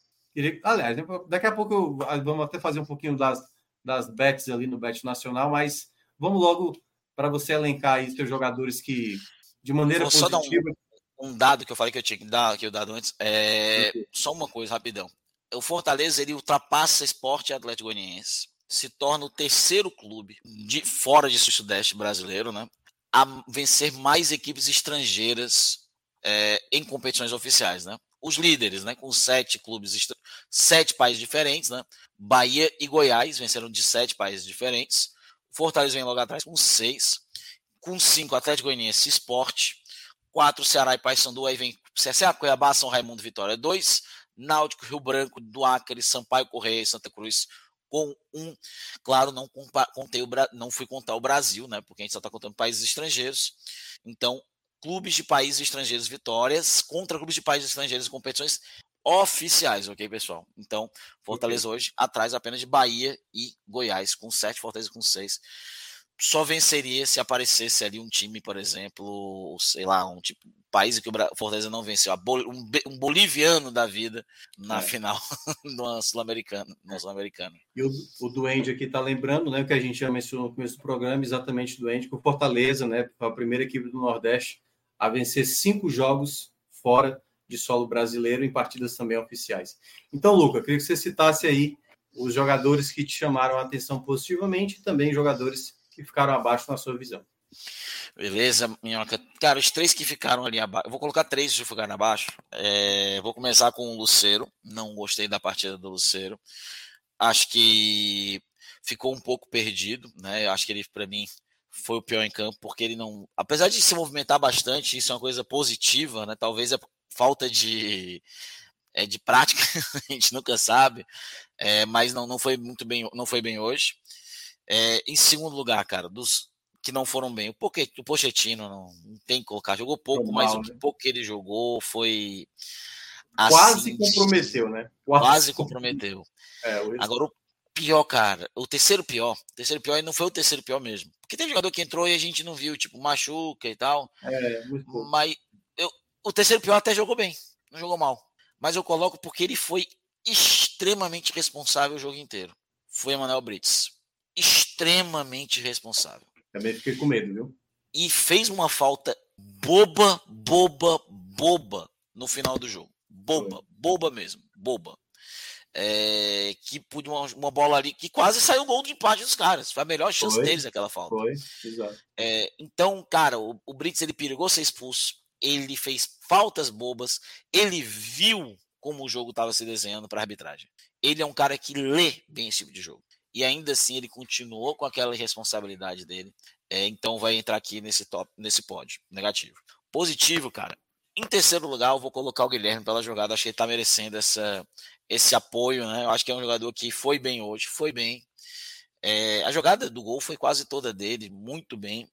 aliás, daqui a pouco eu, ah, vamos até fazer um pouquinho das, das bets ali no Bet Nacional, mas vamos logo para você elencar aí seus jogadores que, de maneira Vou positiva. Um, um, dado que eu falei que eu tinha que dar, que eu dado antes, é só uma coisa rapidão. O Fortaleza ele ultrapassa Esporte Atlético Goianiense, se torna o terceiro clube de fora de sudeste brasileiro, né, a vencer mais equipes estrangeiras é, em competições oficiais, né? Os líderes, né? Com sete clubes, sete países diferentes, né? Bahia e Goiás venceram de sete países diferentes. Fortaleza vem logo atrás com seis. Com cinco, Atlético Goianiense Esporte. Quatro, Ceará e Paysandu. Aí vem CSA, Cuiabá, São Raimundo, Vitória. Dois, Náutico, Rio Branco, do Acre, Sampaio Correia e Santa Cruz com um. Claro, não contei o, não fui contar o Brasil, né? Porque a gente só está contando países estrangeiros. Então, clubes de países estrangeiros vitórias contra clubes de países estrangeiros em competições oficiais, ok, pessoal? Então, Fortaleza okay. hoje atrás apenas de Bahia e Goiás, com sete, Fortaleza com seis. Só venceria se aparecesse ali um time, por exemplo, sei lá, um tipo país que o Fortaleza não venceu, um, boliviano da vida na é. final do Sul-Americano. Sul e o, o Duende aqui está lembrando, né, o que a gente já mencionou no começo do programa, exatamente Duende, que o Fortaleza, né, a primeira equipe do Nordeste, a vencer cinco jogos fora de solo brasileiro em partidas também oficiais. Então, Luca, queria que você citasse aí os jogadores que te chamaram a atenção positivamente e também jogadores que ficaram abaixo na sua visão. Beleza, Minhoca. Cara, os três que ficaram ali abaixo. Eu vou colocar três que ficaram abaixo. É, vou começar com o Luceiro. Não gostei da partida do Luceiro. Acho que ficou um pouco perdido, né? Acho que ele, para mim, foi o pior em campo, porque ele não. Apesar de se movimentar bastante, isso é uma coisa positiva, né? Talvez é falta de, é, de prática, [LAUGHS] a gente nunca sabe. É, mas não, não foi muito bem, não foi bem hoje. É, em segundo lugar, cara, dos que não foram bem, o, Poque, o Pochettino não, não, tem que colocar, jogou pouco, mas né? o pouco que ele jogou foi. Quase assim, comprometeu, né? Quase, quase comprometeu. [LAUGHS] É, Agora, o pior, cara, o terceiro pior, o terceiro pior e não foi o terceiro pior mesmo. Porque tem jogador que entrou e a gente não viu, tipo, machuca e tal. É, muito pouco. Mas eu, o terceiro pior até jogou bem, não jogou mal. Mas eu coloco porque ele foi extremamente responsável o jogo inteiro. Foi Emanuel Brits. Extremamente responsável. Também fiquei com medo, viu? E fez uma falta boba, boba, boba no final do jogo. Boba, boba mesmo, boba. É, que pude uma, uma, bola ali que quase saiu o gol de empate dos caras. Foi a melhor chance Foi. deles aquela falta. Foi, exato. É, então, cara, o, o Brits ele perigou ser expulso. Ele fez faltas bobas. Ele viu como o jogo estava se desenhando para a arbitragem. Ele é um cara que lê bem esse tipo de jogo. E ainda assim ele continuou com aquela responsabilidade dele. É, então vai entrar aqui nesse top, nesse pódio. Negativo. Positivo, cara. Em terceiro lugar, eu vou colocar o Guilherme pela jogada. Acho que ele está merecendo essa, esse apoio, né? Eu acho que é um jogador que foi bem hoje, foi bem. É, a jogada do gol foi quase toda dele, muito bem.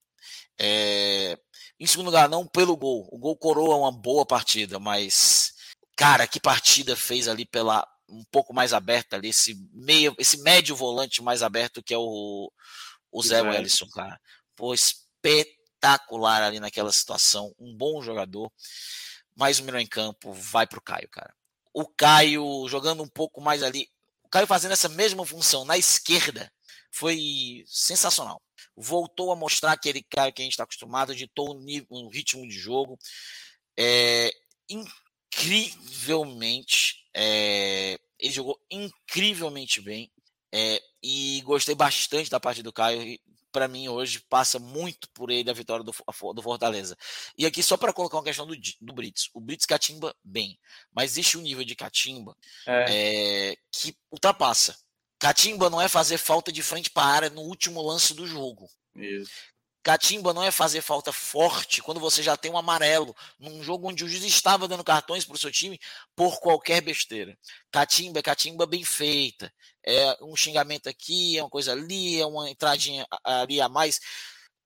É, em segundo lugar, não pelo gol. O gol coroa uma boa partida, mas cara, que partida fez ali pela um pouco mais aberta ali, esse meio, esse médio volante mais aberto que é o, o Zé Wellison, cara. Pô, espetacular ali naquela situação, um bom jogador. Mais um melhor em campo, vai pro Caio, cara o Caio jogando um pouco mais ali, o Caio fazendo essa mesma função na esquerda, foi sensacional. Voltou a mostrar aquele Caio que a gente está acostumado, editou um, nível, um ritmo de jogo. É, incrivelmente, é, ele jogou incrivelmente bem. É, e gostei bastante da parte do Caio para mim, hoje passa muito por ele a vitória do, do Fortaleza. E aqui, só para colocar uma questão do, do Brits. O Brits catimba bem, mas existe um nível de catimba é. É, que ultrapassa. Catimba não é fazer falta de frente para a área no último lance do jogo. Isso. Catimba não é fazer falta forte quando você já tem um amarelo num jogo onde o juiz estava dando cartões para o seu time por qualquer besteira. Catimba é catimba bem feita. É um xingamento aqui, é uma coisa ali, é uma entradinha ali a mais.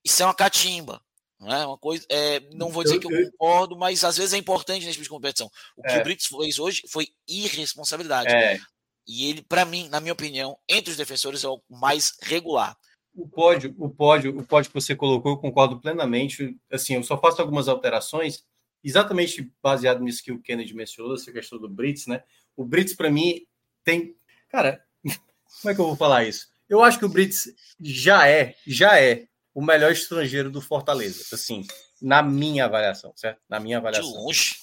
Isso é uma catimba. Não é uma coisa. É, não vou dizer que eu concordo, mas às vezes é importante nesse tipo de competição. O que é. o Brits fez hoje foi irresponsabilidade. É. E ele, para mim, na minha opinião, entre os defensores é o mais regular o pódio, o pódio, o pódio que você colocou, eu concordo plenamente. Assim, eu só faço algumas alterações, exatamente baseado nisso que o Kennedy mencionou, essa questão do Brits, né? O Brits, para mim, tem. Cara, [LAUGHS] como é que eu vou falar isso? Eu acho que o Brits já é, já é o melhor estrangeiro do Fortaleza, assim, na minha avaliação, certo? Na minha avaliação. De longe.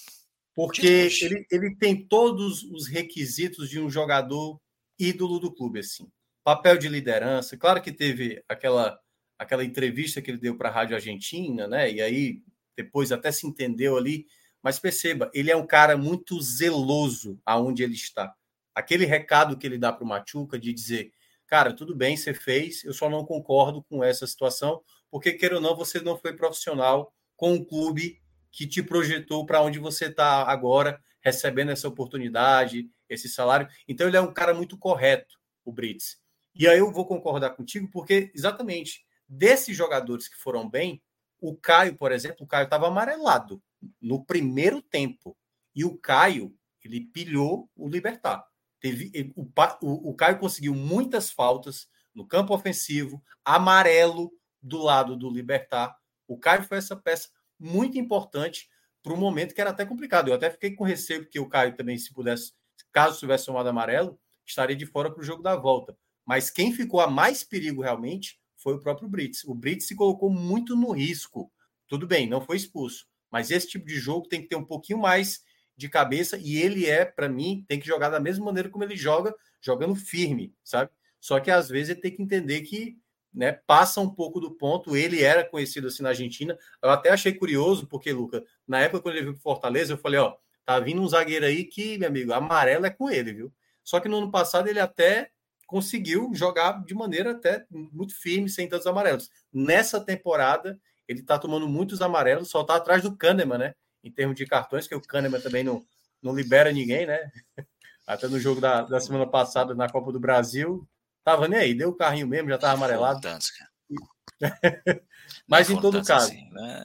Porque de longe. Ele, ele tem todos os requisitos de um jogador ídolo do clube, assim papel de liderança. Claro que teve aquela aquela entrevista que ele deu para a Rádio Argentina, né? E aí depois até se entendeu ali. Mas perceba, ele é um cara muito zeloso aonde ele está. Aquele recado que ele dá para o Machuca de dizer, cara, tudo bem, você fez, eu só não concordo com essa situação, porque queira ou não, você não foi profissional com o clube que te projetou para onde você está agora, recebendo essa oportunidade, esse salário. Então ele é um cara muito correto, o Brits. E aí eu vou concordar contigo, porque exatamente desses jogadores que foram bem, o Caio, por exemplo, o Caio estava amarelado no primeiro tempo. E o Caio, ele pilhou o Libertar. Teve, o, o, o Caio conseguiu muitas faltas no campo ofensivo, amarelo do lado do Libertar. O Caio foi essa peça muito importante para um momento que era até complicado. Eu até fiquei com receio, porque o Caio também, se pudesse, caso tivesse tomado amarelo, estaria de fora para o jogo da volta. Mas quem ficou a mais perigo realmente foi o próprio Brits. O Brits se colocou muito no risco. Tudo bem, não foi expulso. Mas esse tipo de jogo tem que ter um pouquinho mais de cabeça e ele é, para mim, tem que jogar da mesma maneira como ele joga, jogando firme, sabe? Só que às vezes ele tem que entender que né, passa um pouco do ponto. Ele era conhecido assim na Argentina. Eu até achei curioso, porque, Luca, na época quando ele veio para Fortaleza, eu falei: ó, tá vindo um zagueiro aí que, meu amigo, amarelo é com ele, viu? Só que no ano passado ele até conseguiu jogar de maneira até muito firme, sem tantos amarelos. Nessa temporada, ele tá tomando muitos amarelos, só tá atrás do Kahneman, né? Em termos de cartões, que o Kahneman também não, não libera ninguém, né? [LAUGHS] Até no jogo da, da semana passada na Copa do Brasil, Tava nem aí, deu o carrinho mesmo, já tava amarelado. [LAUGHS] Mas em todo caso, assim, né?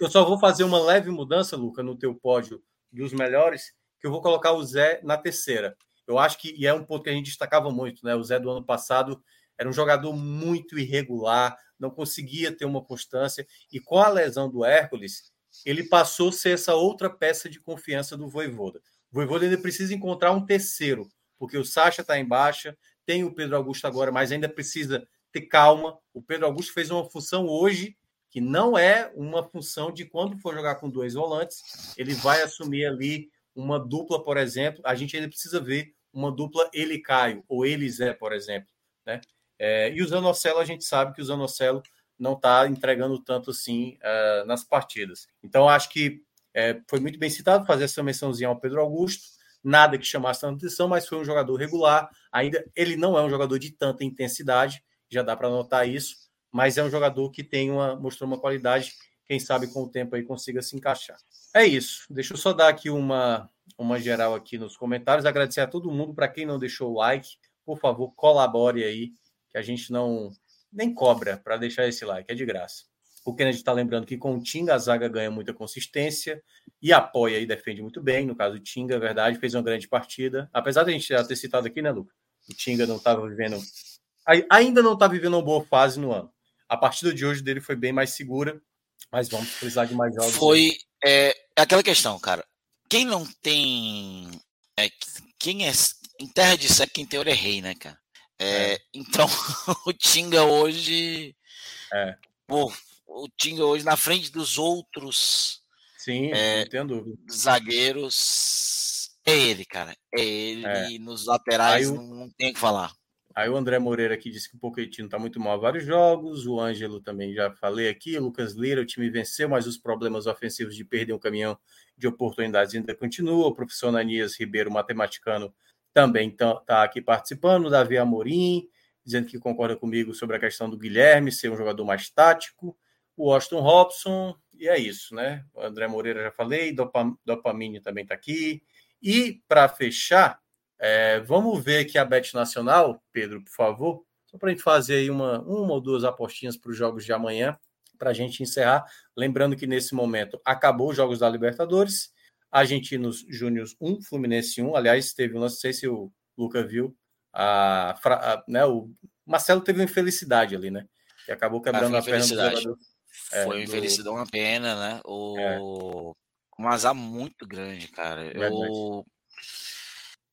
eu só vou fazer uma leve mudança, Luca, no teu pódio dos melhores, que eu vou colocar o Zé na terceira. Eu acho que, e é um ponto que a gente destacava muito, né? O Zé do ano passado era um jogador muito irregular, não conseguia ter uma constância, e com a lesão do Hércules, ele passou a ser essa outra peça de confiança do Voivoda. O Voivoda ainda precisa encontrar um terceiro, porque o Sacha está em baixa, tem o Pedro Augusto agora, mas ainda precisa ter calma. O Pedro Augusto fez uma função hoje que não é uma função de quando for jogar com dois volantes, ele vai assumir ali uma dupla, por exemplo. A gente ainda precisa ver uma dupla ele Caio ou ele Zé, por exemplo, né? É, e o Zanocelo, a gente sabe que o Zanocelo não está entregando tanto assim uh, nas partidas. Então, acho que é, foi muito bem citado fazer essa mençãozinha ao Pedro Augusto nada que chamasse tanta atenção, mas foi um jogador regular. Ainda ele não é um jogador de tanta intensidade, já dá para notar isso, mas é um jogador que tem uma mostrou uma qualidade, quem sabe com o tempo aí consiga se encaixar. É isso. Deixa eu só dar aqui uma uma geral aqui nos comentários, agradecer a todo mundo para quem não deixou o like, por favor, colabore aí, que a gente não nem cobra para deixar esse like, é de graça. O Kennedy está lembrando que com o Tinga a zaga ganha muita consistência e apoia e defende muito bem. No caso, o Tinga, é verdade, fez uma grande partida. Apesar de a gente já ter citado aqui, né, Luca? O Tinga não estava vivendo. Ainda não está vivendo uma boa fase no ano. A partida de hoje dele foi bem mais segura, mas vamos precisar de mais jogos. Foi é, aquela questão, cara. Quem não tem. É, quem é. Em terra de seca, quem tem ouro é rei, né, cara? É, é. Então, [LAUGHS] o Tinga hoje. É. Pô, o Tinga hoje na frente dos outros Sim, é, não tenho dúvida. Zagueiros. É ele, cara. É ele. É. Nos laterais o, não, tem o que falar. Aí o André Moreira aqui disse que o Pochettino está muito mal vários jogos. O Ângelo também já falei aqui. Lucas Lira, o time venceu, mas os problemas ofensivos de perder um caminhão de oportunidades ainda continuam. O professor Ananias Ribeiro, matematicano, também está tá aqui participando. O Davi Amorim, dizendo que concorda comigo sobre a questão do Guilherme ser um jogador mais tático o Austin Robson, e é isso, né? O André Moreira já falei, Dopam, Dopamine também está aqui. E para fechar, é, vamos ver aqui a Bet Nacional, Pedro, por favor, só para a gente fazer aí uma, uma ou duas apostinhas para os jogos de amanhã, para a gente encerrar. Lembrando que nesse momento acabou os jogos da Libertadores, Argentinos Júniors 1, Fluminense 1. Aliás, teve, não sei se o Luca viu, a, a, né, o Marcelo teve uma infelicidade ali, né? Que acabou quebrando a, a perna do jogador. É, Foi do... infelicidade, uma pena, né? O... É. Um azar muito grande, cara. Eu.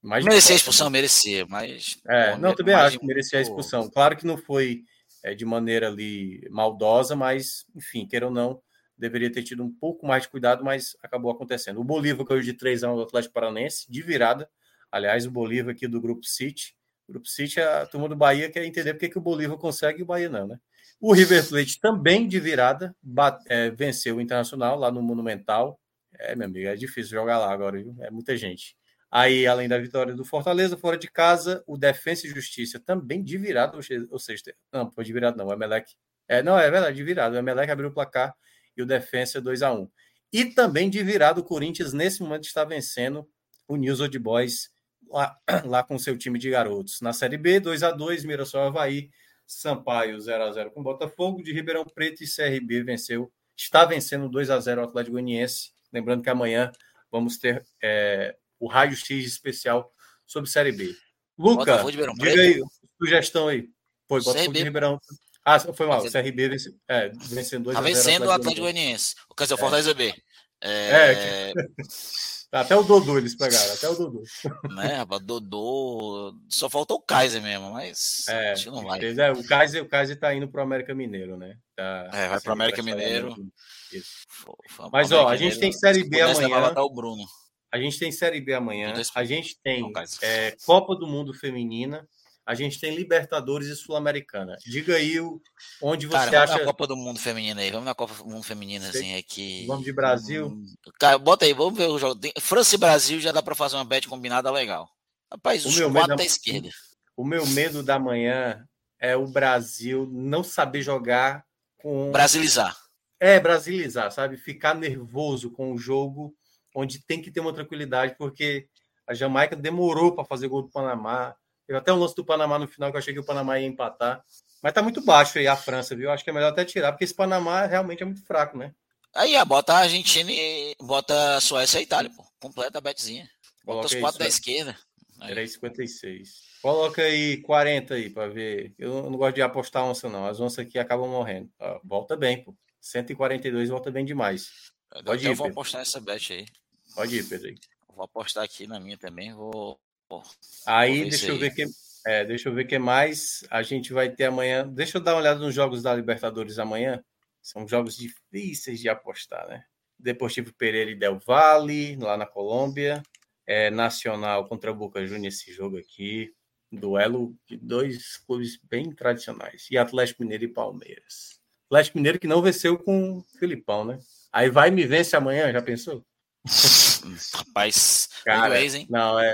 Mais merecia a expulsão, né? merecia, mas. É, não, também acho que merecia a expulsão. Claro que não foi é, de maneira ali maldosa, mas, enfim, queira ou não, deveria ter tido um pouco mais de cuidado, mas acabou acontecendo. O Bolívar caiu de 3 a 1 do Atlético Paranense, de virada. Aliás, o Bolívar aqui do Grupo City. O Grupo City, a turma do Bahia quer entender porque que o Bolívar consegue e o Bahia não, né? O River Plate também de virada bate, é, venceu o Internacional lá no Monumental. É, meu amigo, é difícil jogar lá agora, viu? É muita gente. Aí, além da vitória do Fortaleza, fora de casa, o Defensa e Justiça também de virada, ou seja, não, foi de virada não, o Emelec. É, não, é verdade, de virada. O Emelec abriu o placar e o Defensa 2 a 1 E também de virada, o Corinthians, nesse momento, está vencendo o News Old Boys lá, lá com seu time de garotos. Na Série B, 2 a 2 Mirassol Havaí Sampaio 0 a 0 com Botafogo, de Ribeirão Preto e CRB venceu, está vencendo 2 a 0 o Atlético Goianiense. Lembrando que amanhã vamos ter é, o Raio X especial sobre Série B. Luca, diga aí, sugestão aí. Foi, Botafogo de Ribeirão. Ah, foi mal, o CRB vence, é, vencendo 2 tá a 0 vencendo o Atlético Goianiense. Quer dizer, o Fortaleza é. B. É, é... [LAUGHS] Até o Dodô eles pegaram, até o Dodô. [LAUGHS] Né, rapaz, Dodô. Só faltou o Kaiser mesmo, mas é, acho que não vai. É, o, Kaiser, o Kaiser tá indo pro América Mineiro, né? Tá, é, vai pro América Mineiro. Isso. Mas, ó, a gente tem Série B amanhã. Vai matar o Bruno. A gente tem Série B amanhã, a gente tem é, Copa do Mundo Feminina, a gente tem Libertadores e Sul-Americana. Diga aí onde você Cara, acha. Vamos na Copa do Mundo Feminina aí, vamos na Copa do Mundo Feminina assim aqui. Vamos de Brasil. Hum, cara, bota aí, vamos ver o jogo. França e Brasil já dá para fazer uma bet combinada legal. Rapaz, os quatro da... da esquerda. O meu medo da manhã é o Brasil não saber jogar com. Brasilizar. É, brasilizar, sabe? Ficar nervoso com o jogo, onde tem que ter uma tranquilidade, porque a Jamaica demorou para fazer gol do Panamá. Teve até um lance do Panamá no final que eu achei que o Panamá ia empatar. Mas tá muito baixo aí a França, viu? Acho que é melhor até tirar, porque esse Panamá realmente é muito fraco, né? Aí, bota a Argentina e bota a Suécia e a Itália, pô. Completa a betzinha. Bota os quatro da esquerda. Aí. 56. Coloca aí 40 aí para ver. Eu não gosto de apostar onça, não. As onças aqui acabam morrendo. Ah, volta bem, pô. 142 volta bem demais. Pode eu ir, vou Pedro. apostar nessa bet aí. Pode ir, Pedro. Vou apostar aqui na minha também. Vou. aí, deixa eu ver que. É, deixa eu ver que mais a gente vai ter amanhã. Deixa eu dar uma olhada nos jogos da Libertadores amanhã. São jogos difíceis de apostar, né? Deportivo Pereira e Del Valle, lá na Colômbia. É, Nacional contra Boca Juniors esse jogo aqui. Duelo de dois clubes bem tradicionais. E Atlético Mineiro e Palmeiras. Atlético Mineiro que não venceu com o Filipão, né? Aí vai e me vence amanhã, já pensou? Rapaz, Cara, vez, hein? Não, é,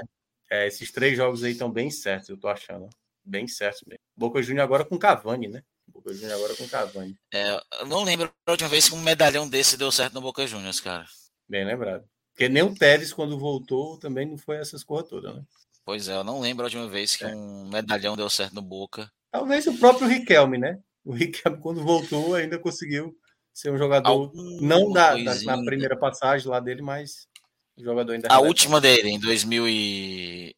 é, Esses três jogos aí estão bem certos, eu tô achando. Bem certos mesmo. Boca Juniors agora com Cavani, né? Boca Juniors agora com Cavani. É, eu não lembro a última vez que um medalhão desse deu certo no Boca Juniors, cara. Bem lembrado. Porque nem o Tevez, quando voltou, também não foi essas coisas todas, né? Pois é, eu não lembro a última vez que é. um medalhão deu certo no Boca. Talvez o próprio Riquelme, né? O Riquelme, quando voltou, ainda conseguiu ser um jogador, Algum não da, da, na primeira passagem lá dele, mas um jogador ainda. A última dele, em 2000 e...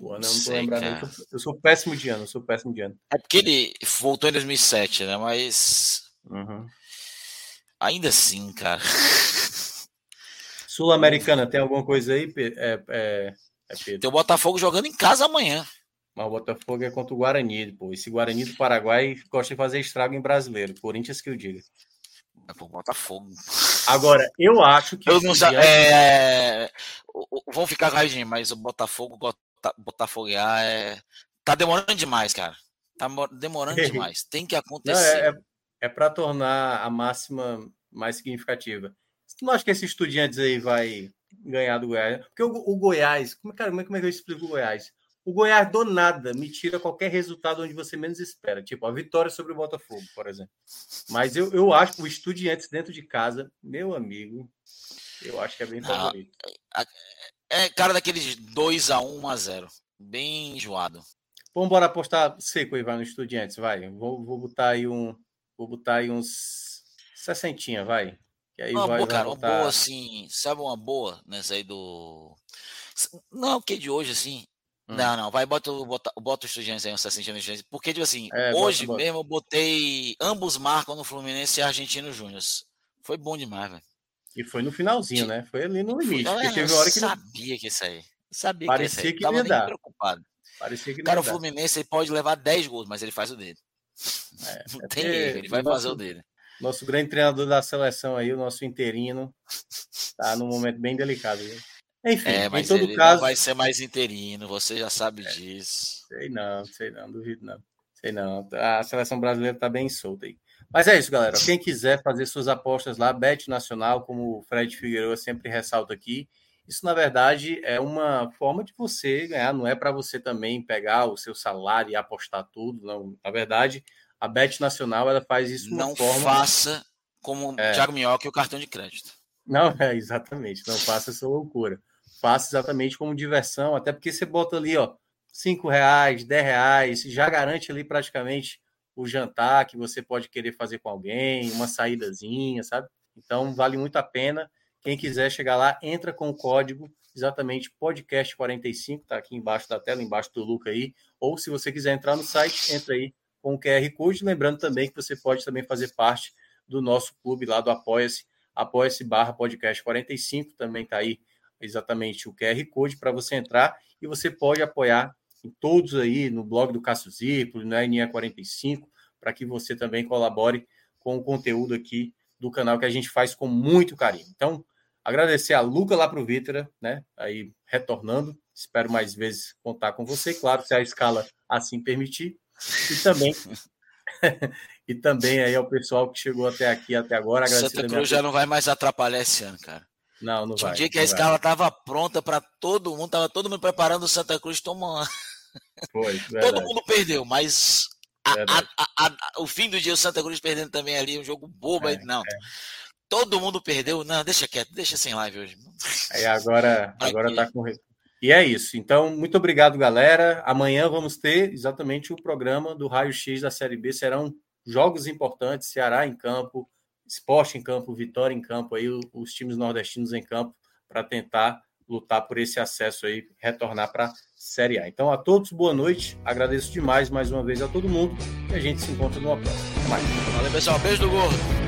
O ano eu não tô lembrando. Eu sou péssimo de ano, eu sou péssimo de ano. É porque ele voltou em 2007, né? Mas. Uhum. Ainda assim, cara. [LAUGHS] Sul-Americana, tem alguma coisa aí, é, é, é Pedro? Tem o Botafogo jogando em casa amanhã. Mas o Botafogo é contra o Guarani, pô. Esse Guarani do Paraguai gosta de fazer estrago em brasileiro. Corinthians que eu diga. É pro Botafogo. Agora, eu acho que. Eu não sei. É... Vão ficar rapidinho, mas o Botafogo, Botafoguear é. Tá demorando demais, cara. Tá demorando [LAUGHS] demais. Tem que acontecer. Não, é, é, é para tornar a máxima mais significativa. Não acha que esse Estudiantes aí vai ganhar do Goiás? Porque o, o Goiás, como, cara, como é que eu explico o Goiás? O Goiás do nada me tira qualquer resultado onde você menos espera, tipo a vitória sobre o Botafogo, por exemplo. Mas eu, eu acho que o Estudiantes dentro de casa, meu amigo, eu acho que é bem favorito. É, é cara daqueles 2 a 1 a 0 bem enjoado. Vamos embora apostar seco aí, vai no Estudiantes, vai. Vou, vou botar aí um. Vou botar aí uns 60, vai. Que aí uma vai, boa, vai cara, voltar... uma boa assim, sabe uma boa nessa aí do. Não, o que de hoje, assim, Hum. Não, não, vai, bota, bota, bota o Estudiantes aí, uns 60 no Porque, tipo assim, é, hoje bota, mesmo eu botei. Ambos marcam no Fluminense e Argentino Júnior. Foi bom demais, velho. E foi no finalzinho, né? Foi ali no limite. Foi, porque teve hora que. sabia que isso aí. Sabia Parecia que, que ia dar. preocupado. Parecia que Cara, o Fluminense ele pode levar 10 gols, mas ele faz o dele. É, [LAUGHS] não é tem erro, ele vai nosso, fazer o dele. Nosso grande treinador da seleção aí, o nosso interino, tá num momento bem delicado. Viu? Enfim, é, mas em todo caso. vai ser mais interino, você já sabe é, disso. Sei não, sei não, duvido não. Sei não. A seleção brasileira tá bem solta aí. Mas é isso, galera. Quem quiser fazer suas apostas lá, Bet Nacional, como o Fred Figueiredo sempre ressalta aqui, isso na verdade é uma forma de você ganhar, não é para você também pegar o seu salário e apostar tudo, não. Na verdade, a Bet Nacional ela faz isso de não forma... faça como é. o Thiago Minhoca e o cartão de crédito. Não, [LAUGHS] é exatamente, não faça essa loucura faça exatamente como diversão, até porque você bota ali, ó, cinco reais, dez reais, já garante ali praticamente o jantar que você pode querer fazer com alguém, uma saídazinha, sabe? Então vale muito a pena. Quem quiser chegar lá, entra com o código exatamente podcast 45, tá aqui embaixo da tela, embaixo do Luca aí, ou se você quiser entrar no site, entra aí com o QR Code, lembrando também que você pode também fazer parte do nosso clube lá do Apoia-se, apoia-se barra podcast 45, também tá aí exatamente o QR Code para você entrar e você pode apoiar em todos aí, no blog do Cássio Zirpoli, no NE45, para que você também colabore com o conteúdo aqui do canal que a gente faz com muito carinho. Então, Agradecer a Luca lá para o Vítera, né? Aí retornando. Espero mais vezes contar com você, claro, se a escala assim permitir. E também [LAUGHS] e também aí ao pessoal que chegou até aqui até agora. Santa Cruz já não vai mais atrapalhar esse ano, cara. Não, não Tinha vai. Um dia que a escala estava pronta para todo mundo, tava todo mundo preparando o Santa Cruz tomar. Foi, [LAUGHS] todo mundo perdeu, mas a, a, a, o fim do dia o Santa Cruz perdendo também ali, um jogo bobo, é, não. É. Todo mundo perdeu, não, deixa quieto, deixa sem live hoje. Aí agora, [LAUGHS] agora tá com e é isso. Então, muito obrigado, galera. Amanhã vamos ter exatamente o programa do Raio X da Série B. Serão jogos importantes, Ceará em campo, Esporte em campo, Vitória em campo, aí os times nordestinos em campo para tentar lutar por esse acesso aí, retornar para a Série A. Então, a todos, boa noite. Agradeço demais mais uma vez a todo mundo e a gente se encontra numa próxima. Até mais. Valeu, pessoal. Beijo do gordo.